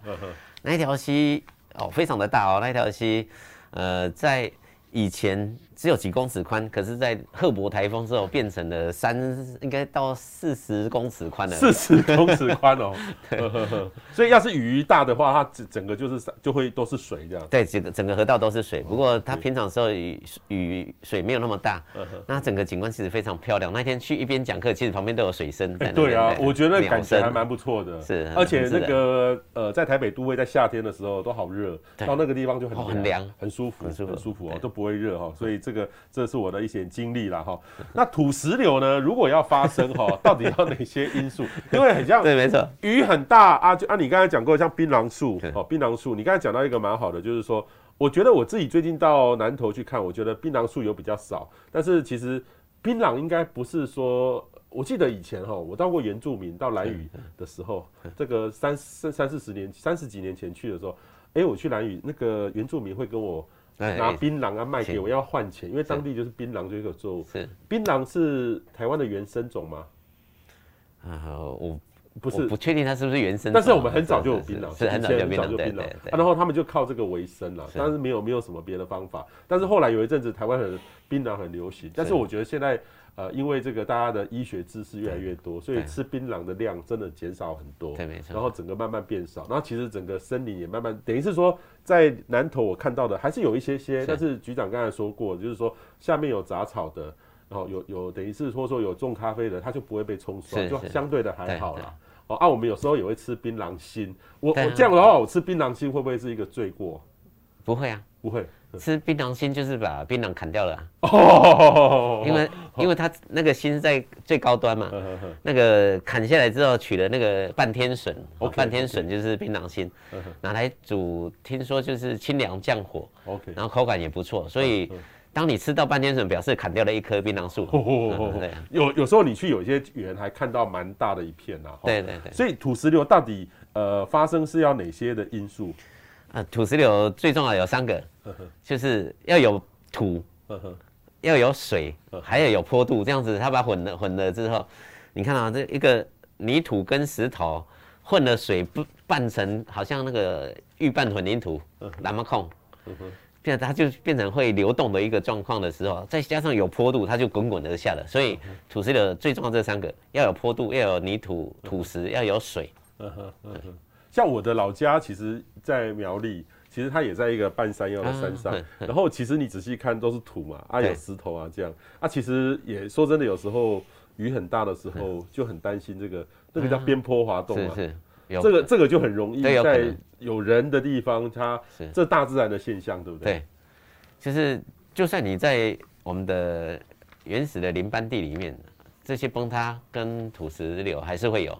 那一条溪哦，非常的大哦，那一条溪呃，在以前只有几公尺宽，可是，在赫伯台风之后变成了三，应该到四十公尺宽了。四十公尺宽哦，对 所以要是雨大的话，它整整个就是就会都是水这样。对，整个整个河道都是水。不过它平常时候雨雨水没有那么大，那整个景观其实非常漂亮。那天去一边讲课，其实旁边都有水声。对啊，我觉得感觉还蛮不错的。是，而且那个呃，在台北都会在夏天的时候都好热，到那个地方就很很凉，很舒服，很舒服，很舒服哦，都不会热哈。所以这个这是我的一些经历了哈。那土石流呢？如果要发生哈，到底要哪些因素？因为很像，对，没错，雨很大啊，就啊，你刚才讲过像槟榔树哦，槟榔树，你刚才讲到一个蛮好的，就是说，我觉得我自己最近到南投去看，我觉得槟榔树有比较少，但是其实槟榔应该不是说，我记得以前哈，我到过原住民到兰屿的时候，这个三三三四十年三十几年前去的时候，哎，我去兰屿，那个原住民会跟我。拿槟榔啊卖给我，要换钱，因为当地就是槟榔这个作物。是槟榔是台湾的原生种吗？啊，我不是不确定它是不是原生种，但是我们很早就有槟榔，是很早就有槟榔，然后他们就靠这个为生了，但是没有没有什么别的方法。但是后来有一阵子台湾很槟榔很流行，但是我觉得现在。呃，因为这个大家的医学知识越来越多，所以吃槟榔的量真的减少很多。对，没错。然后整个慢慢变少，然后其实整个森林也慢慢，等于是说，在南投我看到的还是有一些些，但是局长刚才说过，就是说下面有杂草的，然后有有等于是说说有种咖啡的，它就不会被冲刷，就相对的还好啦。哦，啊，我们有时候也会吃槟榔心，我我这样的话，我吃槟榔心会不会是一个罪过？不会啊，不会。吃槟榔心就是把槟榔砍掉了，哦，因为 因为它那个心在最高端嘛，那个砍下来之后取了那个半天笋，半天笋就是槟榔心，拿来煮，听说就是清凉降火，OK，然后口感也不错，所以当你吃到半天笋，表示砍掉了一棵槟榔树，对，有有时候你去有些园还看到蛮大的一片呐，对对对，所以土石流到底呃发生是要哪些的因素？啊，土石流最重要有三个，就是要有土，要有水，还要有坡度，这样子它把它混了混了之后，你看啊，这一个泥土跟石头混了水不拌成，好像那个预拌混凝土，那么控，变它就变成会流动的一个状况的时候，再加上有坡度，它就滚滚而下了。所以土石流最重要这三个，要有坡度，要有泥土土石，要有水。像我的老家，其实，在苗栗，其实它也在一个半山腰的山上。啊、然后，其实你仔细看，都是土嘛，啊，有石头啊，这样。啊，其实也说真的，有时候雨很大的时候，就很担心这个，那个叫边坡滑动嘛。是是。这个这个就很容易在有人的地方，它这大自然的现象，对不对？对。就是，就算你在我们的原始的林班地里面。这些崩塌跟土石流还是会有，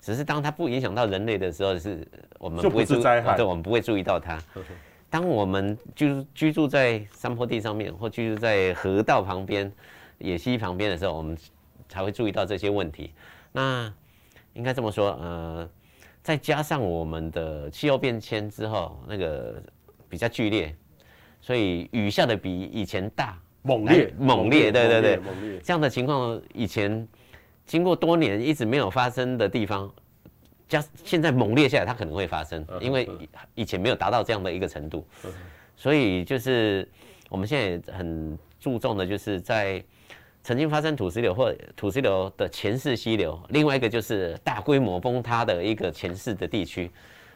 只是当它不影响到人类的时候，是我们不会注意，对，我们不会注意到它。当我们居居住在山坡地上面，或居住在河道旁边、野溪旁边的时候，我们才会注意到这些问题。那应该这么说，呃，再加上我们的气候变迁之后，那个比较剧烈，所以雨下的比以前大。猛烈，猛烈，对对对，猛烈。这样的情况以前经过多年一直没有发生的地方，加现在猛烈下来，它可能会发生，因为以前没有达到这样的一个程度，所以就是我们现在也很注重的，就是在曾经发生土石流或土石流的前世溪流，另外一个就是大规模崩塌的一个前世的地区，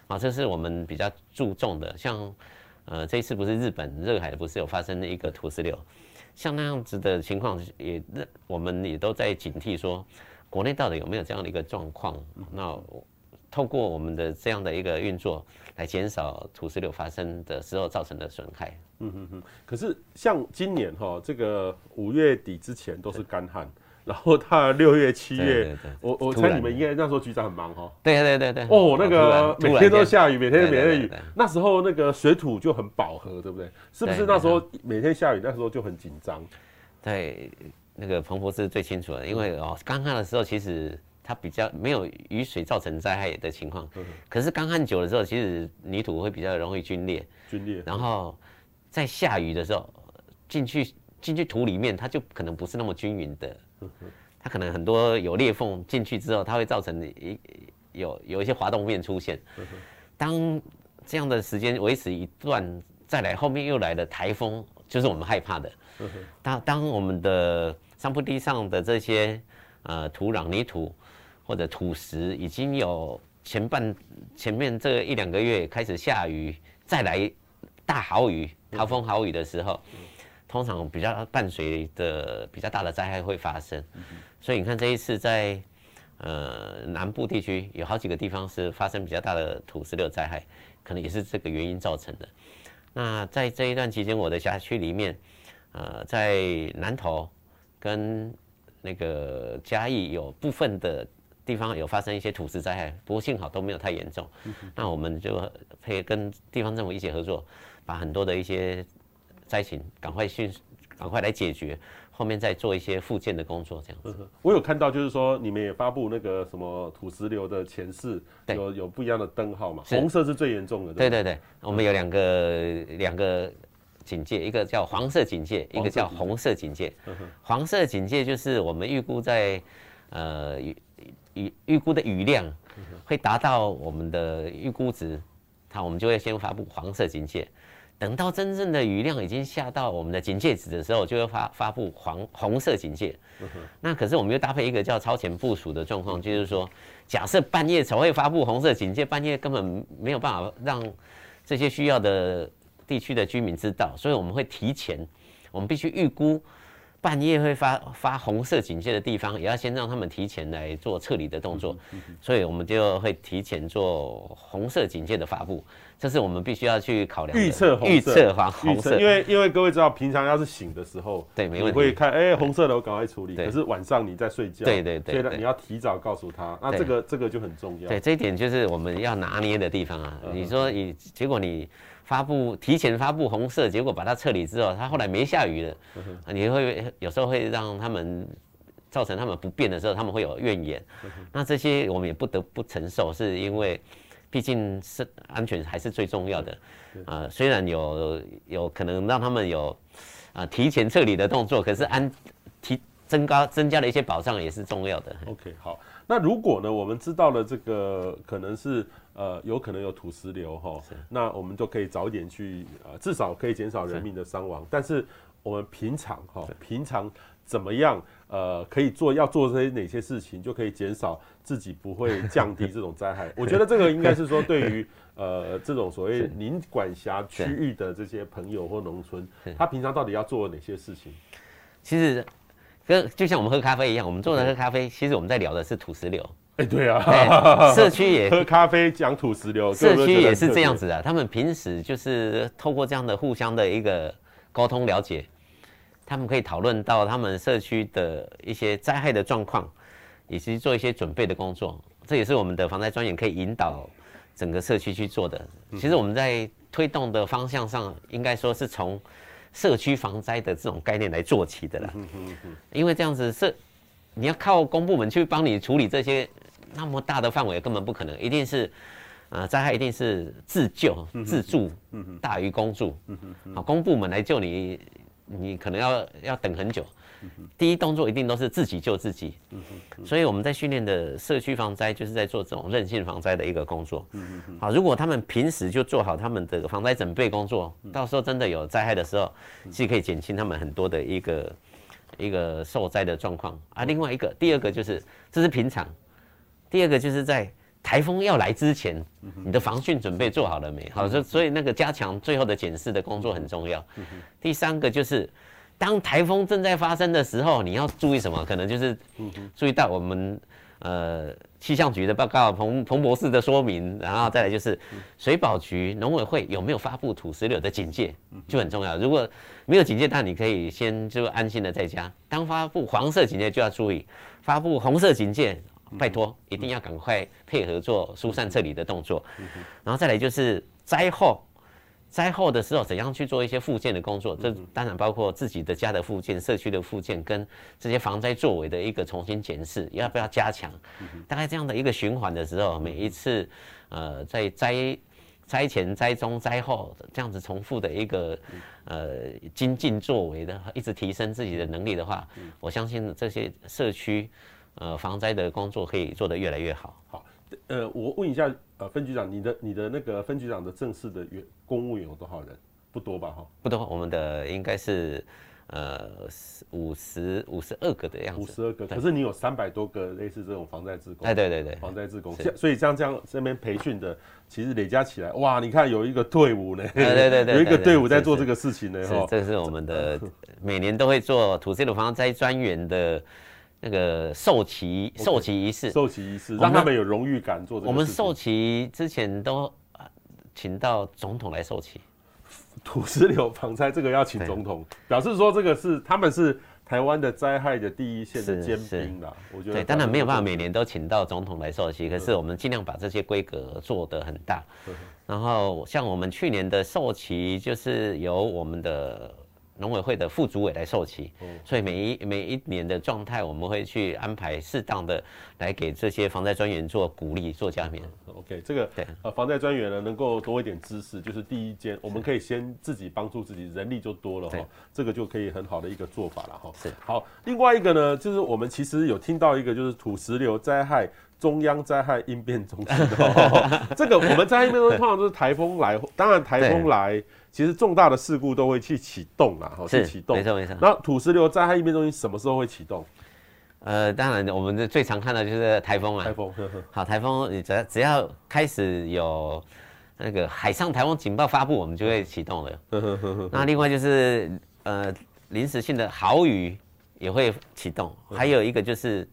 啊，这是我们比较注重的。像呃这一次不是日本热海不是有发生一个土石流？像那样子的情况，也我们也都在警惕，说国内到底有没有这样的一个状况？那透过我们的这样的一个运作，来减少土石流发生的时候造成的损害。嗯哼哼。可是像今年哈，这个五月底之前都是干旱。然后他六月七月，我我猜你们应该那时候局长很忙哦。对对对对。哦，那个每天都下雨，每天每天雨，那时候那个水土就很饱和，对不对？是不是那时候每天下雨，那时候就很紧张？对，那个彭博士最清楚了，因为哦，干旱的时候其实它比较没有雨水造成灾害的情况，可是干旱久了之后，其实泥土会比较容易龟裂。龟裂。然后在下雨的时候进去进去土里面，它就可能不是那么均匀的。它可能很多有裂缝进去之后，它会造成一有有一些滑动面出现。当这样的时间维持一段再来后面又来了台风，就是我们害怕的。当当我们的山坡地上的这些呃土壤、泥土或者土石已经有前半前面这一两个月开始下雨，再来大豪雨、台风豪雨的时候，通常比较伴随的比较大的灾害会发生。所以你看这一次在呃南部地区有好几个地方是发生比较大的土石流灾害，可能也是这个原因造成的。那在这一段期间，我的辖区里面。呃，在南投跟那个嘉义有部分的地方有发生一些土石灾害，不过幸好都没有太严重。那我们就可以跟地方政府一起合作，把很多的一些灾情赶快迅赶快来解决，后面再做一些复建的工作，这样子。我有看到，就是说你们也发布那个什么土石流的前世，有有不一样的灯号嘛？红色是最严重的。对对对，我们有两个两个。警戒，一个叫黄色警戒，一个叫红色警戒。黄色警戒就是我们预估在，呃，预预预估的雨量会达到我们的预估值，它我们就会先发布黄色警戒。等到真正的雨量已经下到我们的警戒值的时候，就会发发布黄红色警戒。那可是我们又搭配一个叫超前部署的状况，就是说，假设半夜才会发布红色警戒，半夜根本没有办法让这些需要的。地区的居民知道，所以我们会提前，我们必须预估半夜会发发红色警戒的地方，也要先让他们提前来做撤离的动作，所以我们就会提前做红色警戒的发布，这是我们必须要去考量的。预测预测黄红色，因为因为各位知道，平常要是醒的时候，对，没问题，你会看哎、欸、红色的我赶快处理，可是晚上你在睡觉，对对对，所以你要提早告诉他，那这个这个就很重要。对，这一点就是我们要拿捏的地方啊。你说你结果你。发布提前发布红色，结果把它撤离之后，它后来没下雨了，你会有时候会让他们造成他们不便的时候，他们会有怨言。那这些我们也不得不承受，是因为毕竟是安全还是最重要的。啊，虽然有有可能让他们有啊提前撤离的动作，可是安提增高增加了一些保障也是重要的。OK，好。那如果呢，我们知道了这个可能是呃有可能有土石流哈，那我们就可以早一点去呃，至少可以减少人民的伤亡。但是我们平常哈，平常怎么样呃可以做要做这些哪些事情，就可以减少自己不会降低这种灾害。我觉得这个应该是说对于 呃这种所谓您管辖区域的这些朋友或农村，他平常到底要做哪些事情？其实。跟就像我们喝咖啡一样，我们坐着喝咖啡，其实我们在聊的是土石流。哎，对啊，社区也 喝咖啡讲土石流，社区也是这样子的。他们平时就是透过这样的互相的一个沟通了解，他们可以讨论到他们社区的一些灾害的状况，以及做一些准备的工作。这也是我们的防灾专员可以引导整个社区去做的。其实我们在推动的方向上，应该说是从。社区防灾的这种概念来做起的啦，因为这样子是你要靠公部门去帮你处理这些那么大的范围，根本不可能，一定是啊灾害一定是自救自助大于公助，好，公部门来救你，你可能要要等很久。第一动作一定都是自己救自己，所以我们在训练的社区防灾就是在做这种韧性防灾的一个工作。好，如果他们平时就做好他们的防灾准备工作，到时候真的有灾害的时候，既可以减轻他们很多的一个一个受灾的状况啊。另外一个，第二个就是这是平常，第二个就是在台风要来之前，你的防汛准备做好了没？好，所所以那个加强最后的检视的工作很重要。第三个就是。当台风正在发生的时候，你要注意什么？可能就是注意到我们呃气象局的报告，彭彭博士的说明，然后再来就是水保局、农委会有没有发布土石流的警戒，就很重要。如果没有警戒，那你可以先就安心的在家。当发布黄色警戒就要注意，发布红色警戒，拜托一定要赶快配合做疏散撤离的动作。然后再来就是灾后。灾后的时候，怎样去做一些复建的工作？这当然包括自己的家的复建、社区的复建，跟这些防灾作为的一个重新检视，要不要加强？大概这样的一个循环的时候，每一次，呃，在灾灾前、灾中、灾后这样子重复的一个呃精进作为的，一直提升自己的能力的话，我相信这些社区呃防灾的工作可以做得越来越好。好。呃，我问一下，呃，分局长，你的你的那个分局长的正式的员公务员有多少人？不多吧？哈，不多，我们的应该是。呃，五十五十二个的样子，五十二个。可是你有三百多个类似这种防灾志工，哎，对对对，防灾志工。所以像这样这边培训的，其实累加起来，哇，你看有一个队伍呢，对对对，对，有一个队伍在做这个事情呢，哈。这是我们的 每年都会做土石流防灾专员的那个授旗授旗仪式，授旗仪式，让他们有荣誉感做这个。我们授旗之前都请到总统来授旗。土石流防灾这个要请总统，表示说这个是他们是台湾的灾害的第一线的尖兵啦。我觉得对，当然没有办法每年都请到总统来授旗，可是我们尽量把这些规格做得很大。然后像我们去年的授旗，就是由我们的。农委会的副主委来授旗，所以每一每一年的状态，我们会去安排适当的来给这些防灾专员做鼓励、做加冕。OK，这个对呃防灾专员呢，能够多一点知识，就是第一间，我们可以先自己帮助自己，人力就多了哈，这个就可以很好的一个做法了哈。是好，另外一个呢，就是我们其实有听到一个，就是土石流灾害中央灾害应变中心的，这个我们灾害应变中心通常都是台风来，当然台风来。其实重大的事故都会去启动啦，哈，去启动。没错没错。那土石流灾害应变中心什么时候会启动？呃，当然我们最常看到就是台风啊。台风。好，台风你只要只要开始有那个海上台风警报发布，我们就会启动了。那另外就是呃临时性的豪雨也会启动，还有一个就是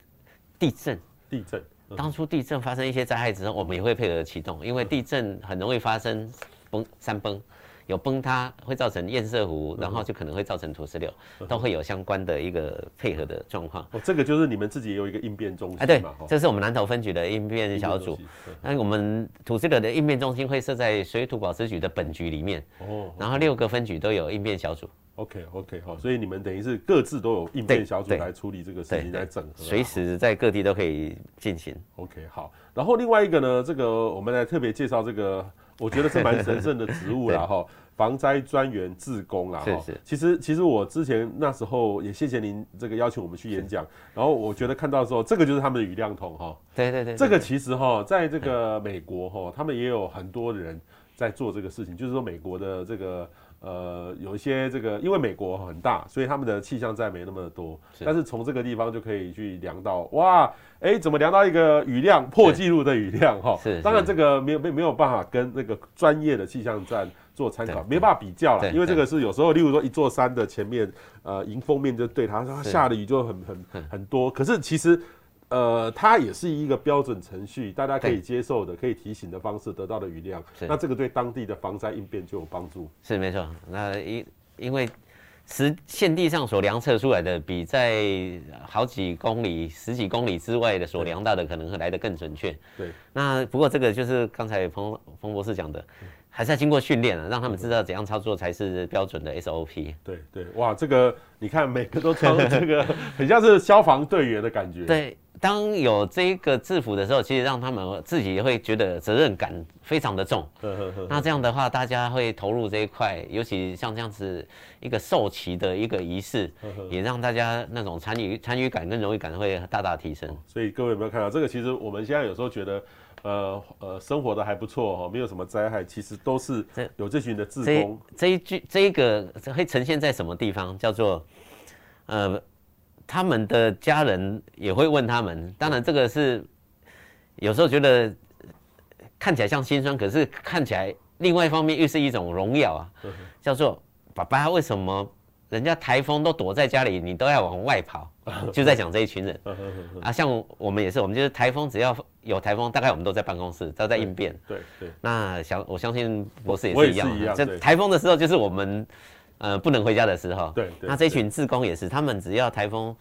地震。地震。当初地震发生一些灾害之后，我们也会配合启动，因为地震很容易发生崩山崩。有崩塌会造成堰塞湖，然后就可能会造成土石流，都会有相关的一个配合的状况。哦，这个就是你们自己也有一个应变中心嘛？哎，对，这是我们南投分局的应变小组。那我们土石流的应变中心会设在水土保持局的本局里面。哦。然后六个分局都有应变小组。OK，OK，好，所以你们等于是各自都有应变小组来处理这个事情，来整合，随时在各地都可以进行。OK，好。然后另外一个呢，这个我们来特别介绍这个。我觉得是蛮神圣的职务啦 哈，防灾专员志工啦哈。其实其实我之前那时候也谢谢您这个邀请我们去演讲，然后我觉得看到的时候，这个就是他们的雨量筒哈。对对对。这个其实哈，在这个美国哈，他们也有很多人在做这个事情，就是说美国的这个。呃，有一些这个，因为美国很大，所以他们的气象站没那么多。但是从这个地方就可以去量到，哇，哎、欸，怎么量到一个雨量破纪录的雨量？哈，是。当然这个没有没没有办法跟那个专业的气象站做参考，没办法比较了，因为这个是有时候，例如说一座山的前面，呃，迎风面就对它，它下的雨就很很很多。可是其实。呃，它也是一个标准程序，大家可以接受的、可以提醒的方式得到的雨量，那这个对当地的防灾应变就有帮助。是没错，那因因为实现地上所量测出来的，比在好几公里、十几公里之外的所量到的，可能会来得更准确。对，那不过这个就是刚才冯冯博士讲的。还是要经过训练啊，让他们知道怎样操作才是标准的 SOP。对对，哇，这个你看每个都穿这个，很像是消防队员的感觉。对，当有这个制服的时候，其实让他们自己也会觉得责任感非常的重。那这样的话，大家会投入这一块，尤其像这样子一个受旗的一个仪式，也让大家那种参与参与感跟荣誉感会大大提升。所以各位有没有看到这个？其实我们现在有时候觉得。呃呃，生活的还不错哈，没有什么灾害，其实都是有这群的志工。这一句这一个会呈现在什么地方？叫做呃，他们的家人也会问他们。当然，这个是有时候觉得看起来像心酸，可是看起来另外一方面又是一种荣耀啊。叫做爸爸，为什么人家台风都躲在家里，你都要往外跑？就在讲这一群人 啊，像我们也是，我们就是台风，只要有台风，大概我们都在办公室，都在应变。对对。那相我相信博士也是一样，在台风的时候就是我们呃不能回家的时候。对对。那这群志工也是，他们只要台风。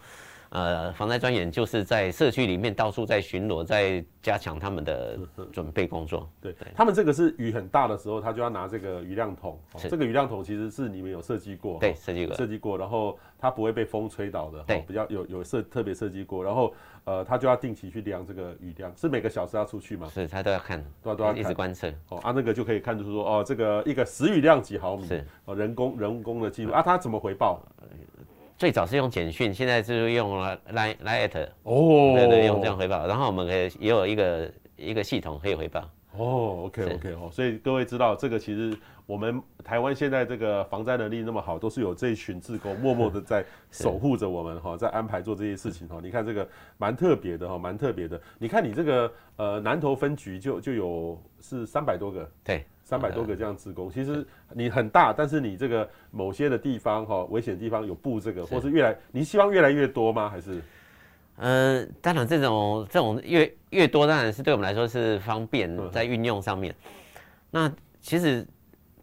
呃，防灾专员就是在社区里面到处在巡逻，在加强他们的准备工作。对，他们这个是雨很大的时候，他就要拿这个雨量筒。这个雨量筒其实是你们有设计过，对，设计过，设计过，然后它不会被风吹倒的，对，比较有有设特别设计过，然后呃，他就要定期去量这个雨量，是每个小时要出去吗？是，他都要看，都要都要一直观测。哦，啊，那个就可以看出说，哦，这个一个时雨量几毫米，是，哦，人工人工的记录啊，他怎么回报？最早是用简讯，现在就是用 Line，Line@ 哦，对对，用这样回报。然后我们可以也有一个一个系统可以回报。哦，OK OK 哦，所以各位知道这个其实我们台湾现在这个防灾能力那么好，都是有这一群志工默默的在守护着我们哈，在安排做这些事情哈。你看这个蛮特别的哈，蛮特别的。你看你这个呃南投分局就就有是三百多个，对，三百多个这样志工。其实你很大，但是你这个某些的地方哈，危险的地方有布这个，或是越来你希望越来越多吗？还是？呃，当然，这种这种越越多，当然是对我们来说是方便在运用上面。那其实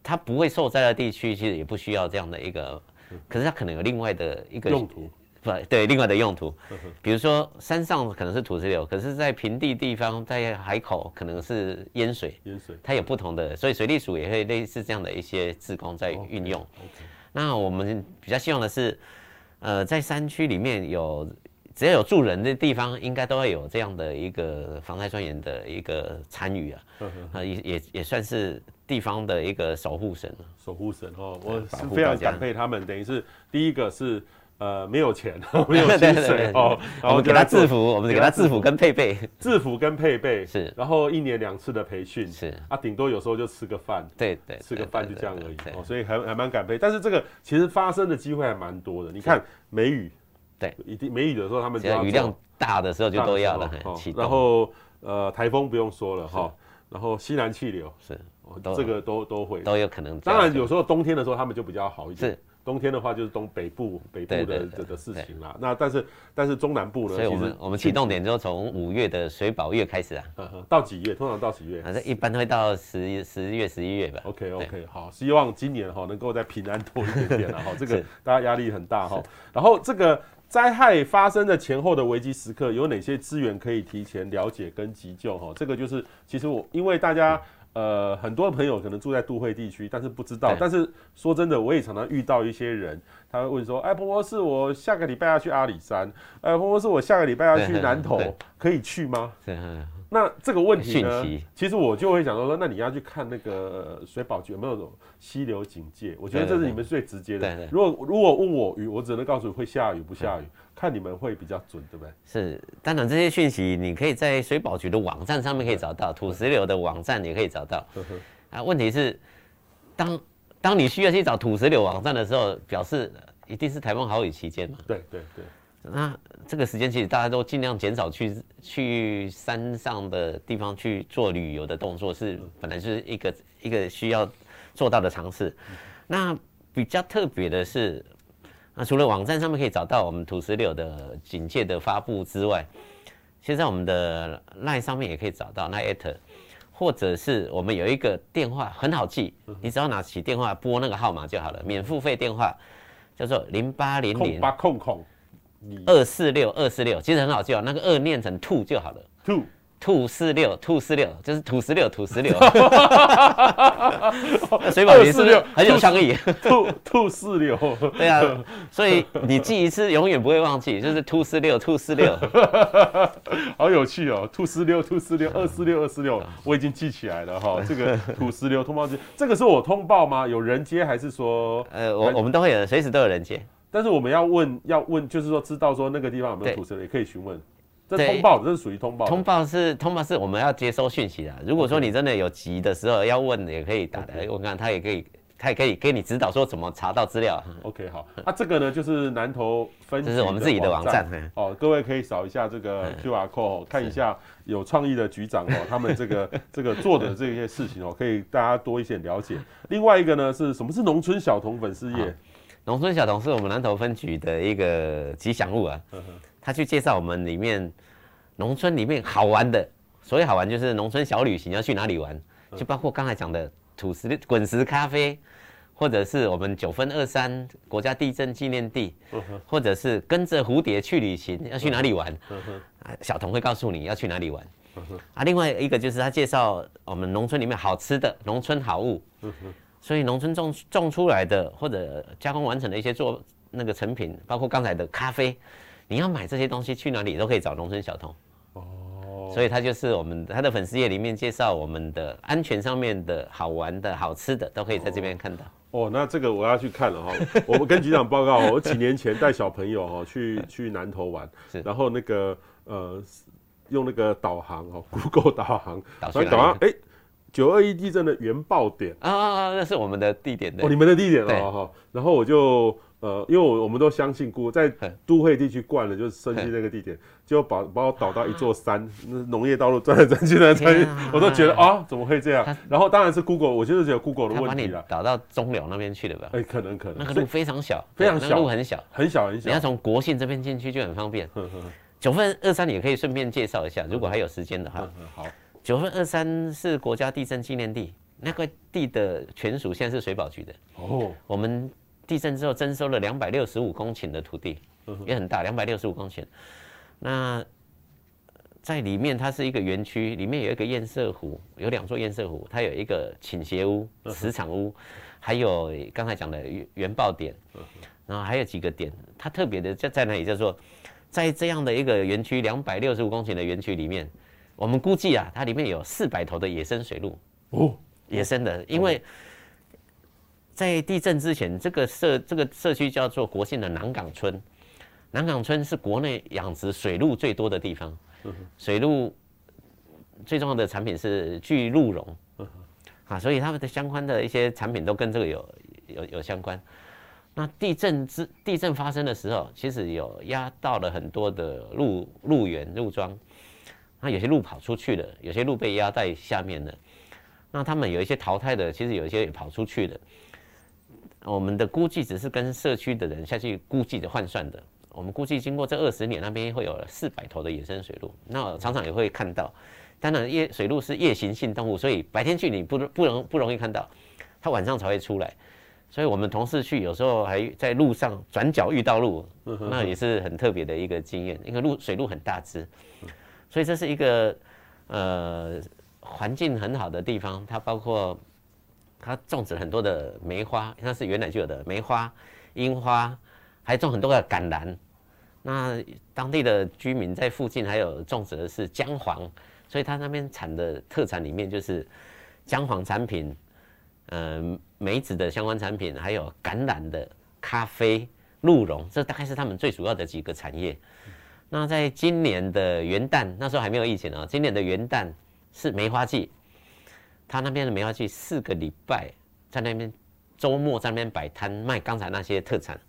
它不会受灾的地区，其实也不需要这样的一个，可是它可能有另外的一个用途，不对，另外的用途。比如说山上可能是土石流，可是在平地地方，在海口可能是淹水，淹水，它有不同的，所以水利署也会类似这样的一些志工在运用。那我们比较希望的是，呃，在山区里面有。只要有住人的地方，应该都会有这样的一个防灾专员的一个参与啊，啊也也也算是地方的一个守护神，守护神哦，我是非常感佩他们。等于是第一个是呃没有钱，没有薪水哦，然后给他制服，我们给他制服。跟配备，制服跟配备是，然后一年两次的培训是。啊，顶多有时候就吃个饭，对对，吃个饭就这样而已哦，所以还还蛮感佩。但是这个其实发生的机会还蛮多的，你看梅雨。对，一定梅雨的时候，他们只要雨量大的时候就都要了。然后呃，台风不用说了哈，然后西南气流是，这个都都会都有可能。当然有时候冬天的时候，他们就比较好一点。是，冬天的话就是东北部北部的的事情啦。那但是但是中南部呢？所以我们我们启动点就从五月的水保月开始啊，到几月？通常到几月？反正一般会到十十月十一月吧。OK OK，好，希望今年哈能够再平安多一点点了哈。这个 大家压力很大哈。然后这个。灾害发生的前后的危机时刻，有哪些资源可以提前了解跟急救？哈，这个就是其实我因为大家呃很多朋友可能住在都会地区，但是不知道。但是说真的，我也常常遇到一些人，他会问说：“哎，婆婆是我下个礼拜要去阿里山，哎，婆婆是我下个礼拜要去南投，可以去吗？”那这个问题呢，其实我就会想说，那你要去看那个水保局有没有溪流警戒？我觉得这是你们最直接的。如果如果问我雨，我只能告诉你会下雨不下雨，看你们会比较准，对不对？是，当然这些讯息你可以在水保局的网站上面可以找到，土石流的网站也可以找到。啊，问题是，当当你需要去找土石流网站的时候，表示一定是台风豪雨期间嘛？对对对。那这个时间其实大家都尽量减少去去山上的地方去做旅游的动作，是本来就是一个一个需要做到的尝试。那比较特别的是，那除了网站上面可以找到我们土石流的警戒的发布之外，现在我们的 LINE 上面也可以找到 LINE@，或者是我们有一个电话很好记，你只要拿起电话拨那个号码就好了，免付费电话叫做零八零零八空空。二四六二四六，其实很好记哦，那个二念成兔就好了。兔兔四六兔四六，就是土石六土石流。水保局是很有创意。兔兔四六，对啊，所以你记一次永远不会忘记，就是兔四六兔四六。好有趣哦，兔四六兔四六二四六二四六，我已经记起来了哈。这个土石流通报机，这个是我通报吗？有人接还是说？呃，我我们都会有，随时都有人接。但是我们要问，要问，就是说知道说那个地方有没有土石流，也可以询问。这通报，这是属于通报。通报是通报是我们要接收讯息的。如果说你真的有急的时候要问，也可以打来问看，他也可以，他也可以给你指导说怎么查到资料。OK，好。那这个呢，就是南投分局，这是我们自己的网站。哦，各位可以扫一下这个 QR code，看一下有创意的局长哦，他们这个这个做的这些事情哦，可以大家多一些了解。另外一个呢，是什么是农村小童粉丝页？农村小童是我们南投分局的一个吉祥物啊，他去介绍我们里面农村里面好玩的，所谓好玩就是农村小旅行要去哪里玩，就包括刚才讲的土石滚石咖啡，或者是我们九分二三国家地震纪念地，或者是跟着蝴蝶去旅行要去哪里玩，小童会告诉你要去哪里玩，啊，另外一个就是他介绍我们农村里面好吃的农村好物。所以农村种种出来的或者加工完成的一些做那个成品，包括刚才的咖啡，你要买这些东西去哪里都可以找农村小童。哦，所以他就是我们他的粉丝页里面介绍我们的安全上面的好玩的好吃的都可以在这边看到。哦，那这个我要去看了哈。我们跟局长报告，我几年前带小朋友哈去去南投玩，然后那个呃用那个导航哦，Google 导航，导航哎。九二一地震的原爆点啊啊啊，那是我们的地点的哦，你们的地点哦哈。然后我就呃，因为我我们都相信过在都会地区惯了，就是升去那个地点，就把把我导到一座山，那农业道路转来转去的，转我都觉得啊，怎么会这样？然后当然是 Google，我就是觉得 Google 的问题了。导到中寮那边去了吧？哎，可能可能。那个路非常小，非常小，路很小，很小很小。你要从国信这边进去就很方便。九份二三也可以顺便介绍一下，如果还有时间的话。好。九份二三是国家地震纪念地，那块地的权属现在是水保局的。哦，我们地震之后征收了两百六十五公顷的土地，也很大，两百六十五公顷。那在里面，它是一个园区，里面有一个堰塞湖，有两座堰塞湖，它有一个倾斜屋、磁场屋，还有刚才讲的原爆点，然后还有几个点，它特别的在在哪里？叫做在这样的一个园区，两百六十五公顷的园区里面。我们估计啊，它里面有四百头的野生水鹿哦，野生的，因为在地震之前，这个社这个社区叫做国姓的南港村，南港村是国内养殖水鹿最多的地方，水鹿最重要的产品是巨鹿茸，啊，所以他们的相关的一些产品都跟这个有有有相关。那地震之地震发生的时候，其实有压到了很多的鹿鹿园鹿庄。那有些鹿跑出去了，有些鹿被压在下面了。那他们有一些淘汰的，其实有一些也跑出去了。我们的估计只是跟社区的人下去估计的换算的。我们估计经过这二十年，那边会有四百头的野生水鹿。那常常也会看到，当然夜水鹿是夜行性动物，所以白天去你不不容不容易看到，它晚上才会出来。所以我们同事去有时候还在路上转角遇到鹿，那也是很特别的一个经验，因为鹿水鹿很大只。所以这是一个呃环境很好的地方，它包括它种植很多的梅花，那是原来就有的梅花、樱花，还种很多的橄榄。那当地的居民在附近还有种植的是姜黄，所以它那边产的特产里面就是姜黄产品，嗯、呃，梅子的相关产品，还有橄榄的咖啡、鹿茸，这大概是他们最主要的几个产业。那在今年的元旦，那时候还没有疫情啊。今年的元旦是梅花季，他那边的梅花季四个礼拜在那边周末在那边摆摊卖刚才那些特产，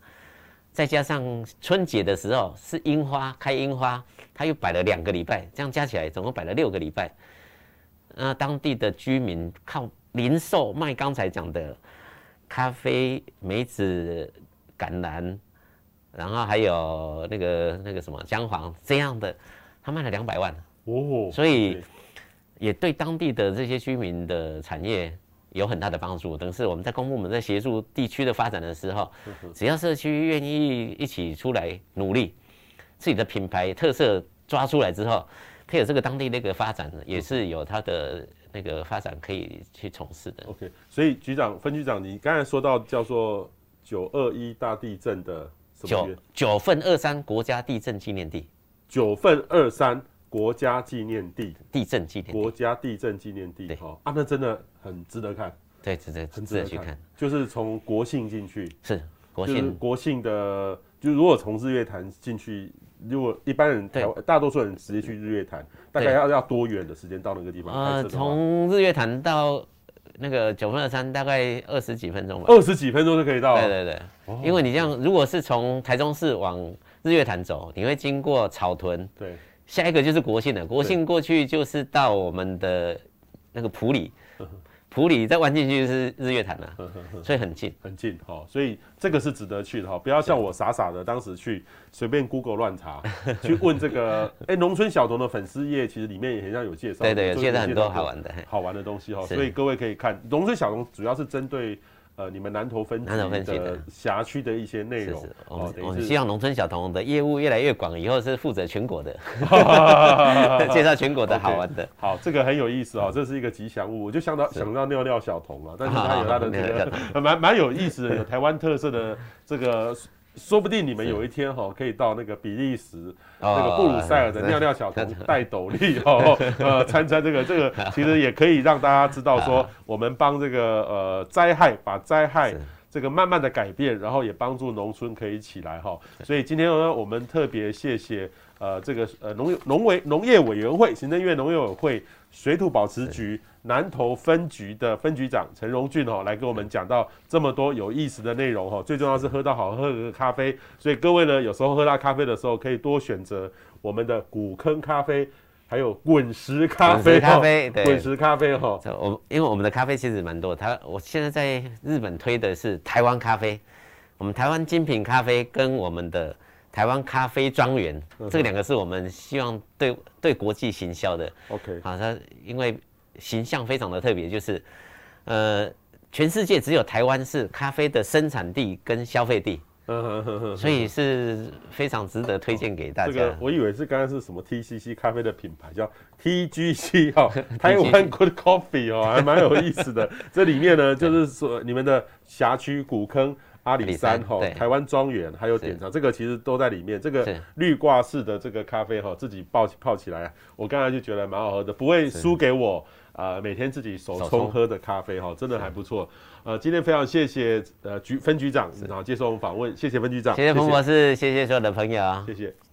再加上春节的时候是樱花开樱花，他又摆了两个礼拜，这样加起来总共摆了六个礼拜。那当地的居民靠零售卖刚才讲的咖啡、梅子、橄榄。然后还有那个那个什么姜黄这样的，他卖了两百万哦，所以也对当地的这些居民的产业有很大的帮助。等是我们在公部门在协助地区的发展的时候，只要社区愿意一起出来努力，自己的品牌特色抓出来之后，可以有这个当地那个发展，也是有它的那个发展可以去从事的。OK，所以局长、分局长，你刚才说到叫做九二一大地震的。九九份二三国家地震纪念地，九份二三国家纪念地，地震纪念国家地震纪念地，好啊，那真的很值得看，对，值得很值得去看，就是从国庆进去，是国姓国庆的，就如果从日月潭进去，如果一般人台湾大多数人直接去日月潭，大概要要多远的时间到那个地方？呃，从日月潭到。那个九份二三大概二十几分钟吧，二十几分钟就可以到。对对对，哦、因为你这样，如果是从台中市往日月潭走，你会经过草屯，对，下一个就是国姓了，国姓过去就是到我们的那个埔里。埔里再弯进去就是日月潭了，所以很近，很近哈，所以这个是值得去的哈，不要像我傻傻的当时去随便 Google 乱查，去问这个，哎，农村小童的粉丝页其实里面也很像有介绍，对对，有介绍很多好玩的，好玩的东西哈，所以各位可以看农村小童主要是针对。呃，你们南投分局的辖区的一些内容，我们希望农村小童的业务越来越广，以后是负责全国的，介绍全国的好玩的。好，这个很有意思哦，这是一个吉祥物，我就想到想到尿尿小童了，但是 他有他的那个 蛮蛮有意思的，有台湾特色的这个。说不定你们有一天哈可以到那个比利时那个布鲁塞尔的尿尿小童戴斗笠哦，呃参参这个这个 其实也可以让大家知道说 我们帮这个呃灾害把灾害这个慢慢的改变，然后也帮助农村可以起来哈。所以今天呢我们特别谢谢呃这个呃农农委农业委员会行政院农业委员会水土保持局南投分局的分局长陈荣俊哦，来给我们讲到这么多有意思的内容哈。最重要是喝到好喝的咖啡，所以各位呢，有时候喝到咖啡的时候，可以多选择我们的古坑咖啡。还有滚石咖啡，咖啡对，滚石咖啡哈。我因为我们的咖啡其实蛮多，它我现在在日本推的是台湾咖啡，我们台湾精品咖啡跟我们的台湾咖啡庄园，这两个是我们希望对对国际行销的。OK，好，它因为形象非常的特别，就是呃，全世界只有台湾是咖啡的生产地跟消费地。所以是非常值得推荐给大家。这个我以为是刚刚是什么 TCC 咖啡的品牌，叫 TGC 哈，台湾 Good Coffee 哦，还蛮有意思的。这里面呢，就是说你们的辖区古坑、阿里山哈、台湾庄园还有典藏，这个其实都在里面。这个绿挂式的这个咖啡哈，自己泡泡起来，我刚才就觉得蛮好喝的，不会输给我。啊、呃，每天自己手冲喝的咖啡哈，真的还不错。呃，今天非常谢谢呃局分局长，然后接受我们访问，谢谢分局长，谢谢彭博士，谢谢所有的朋友，谢谢。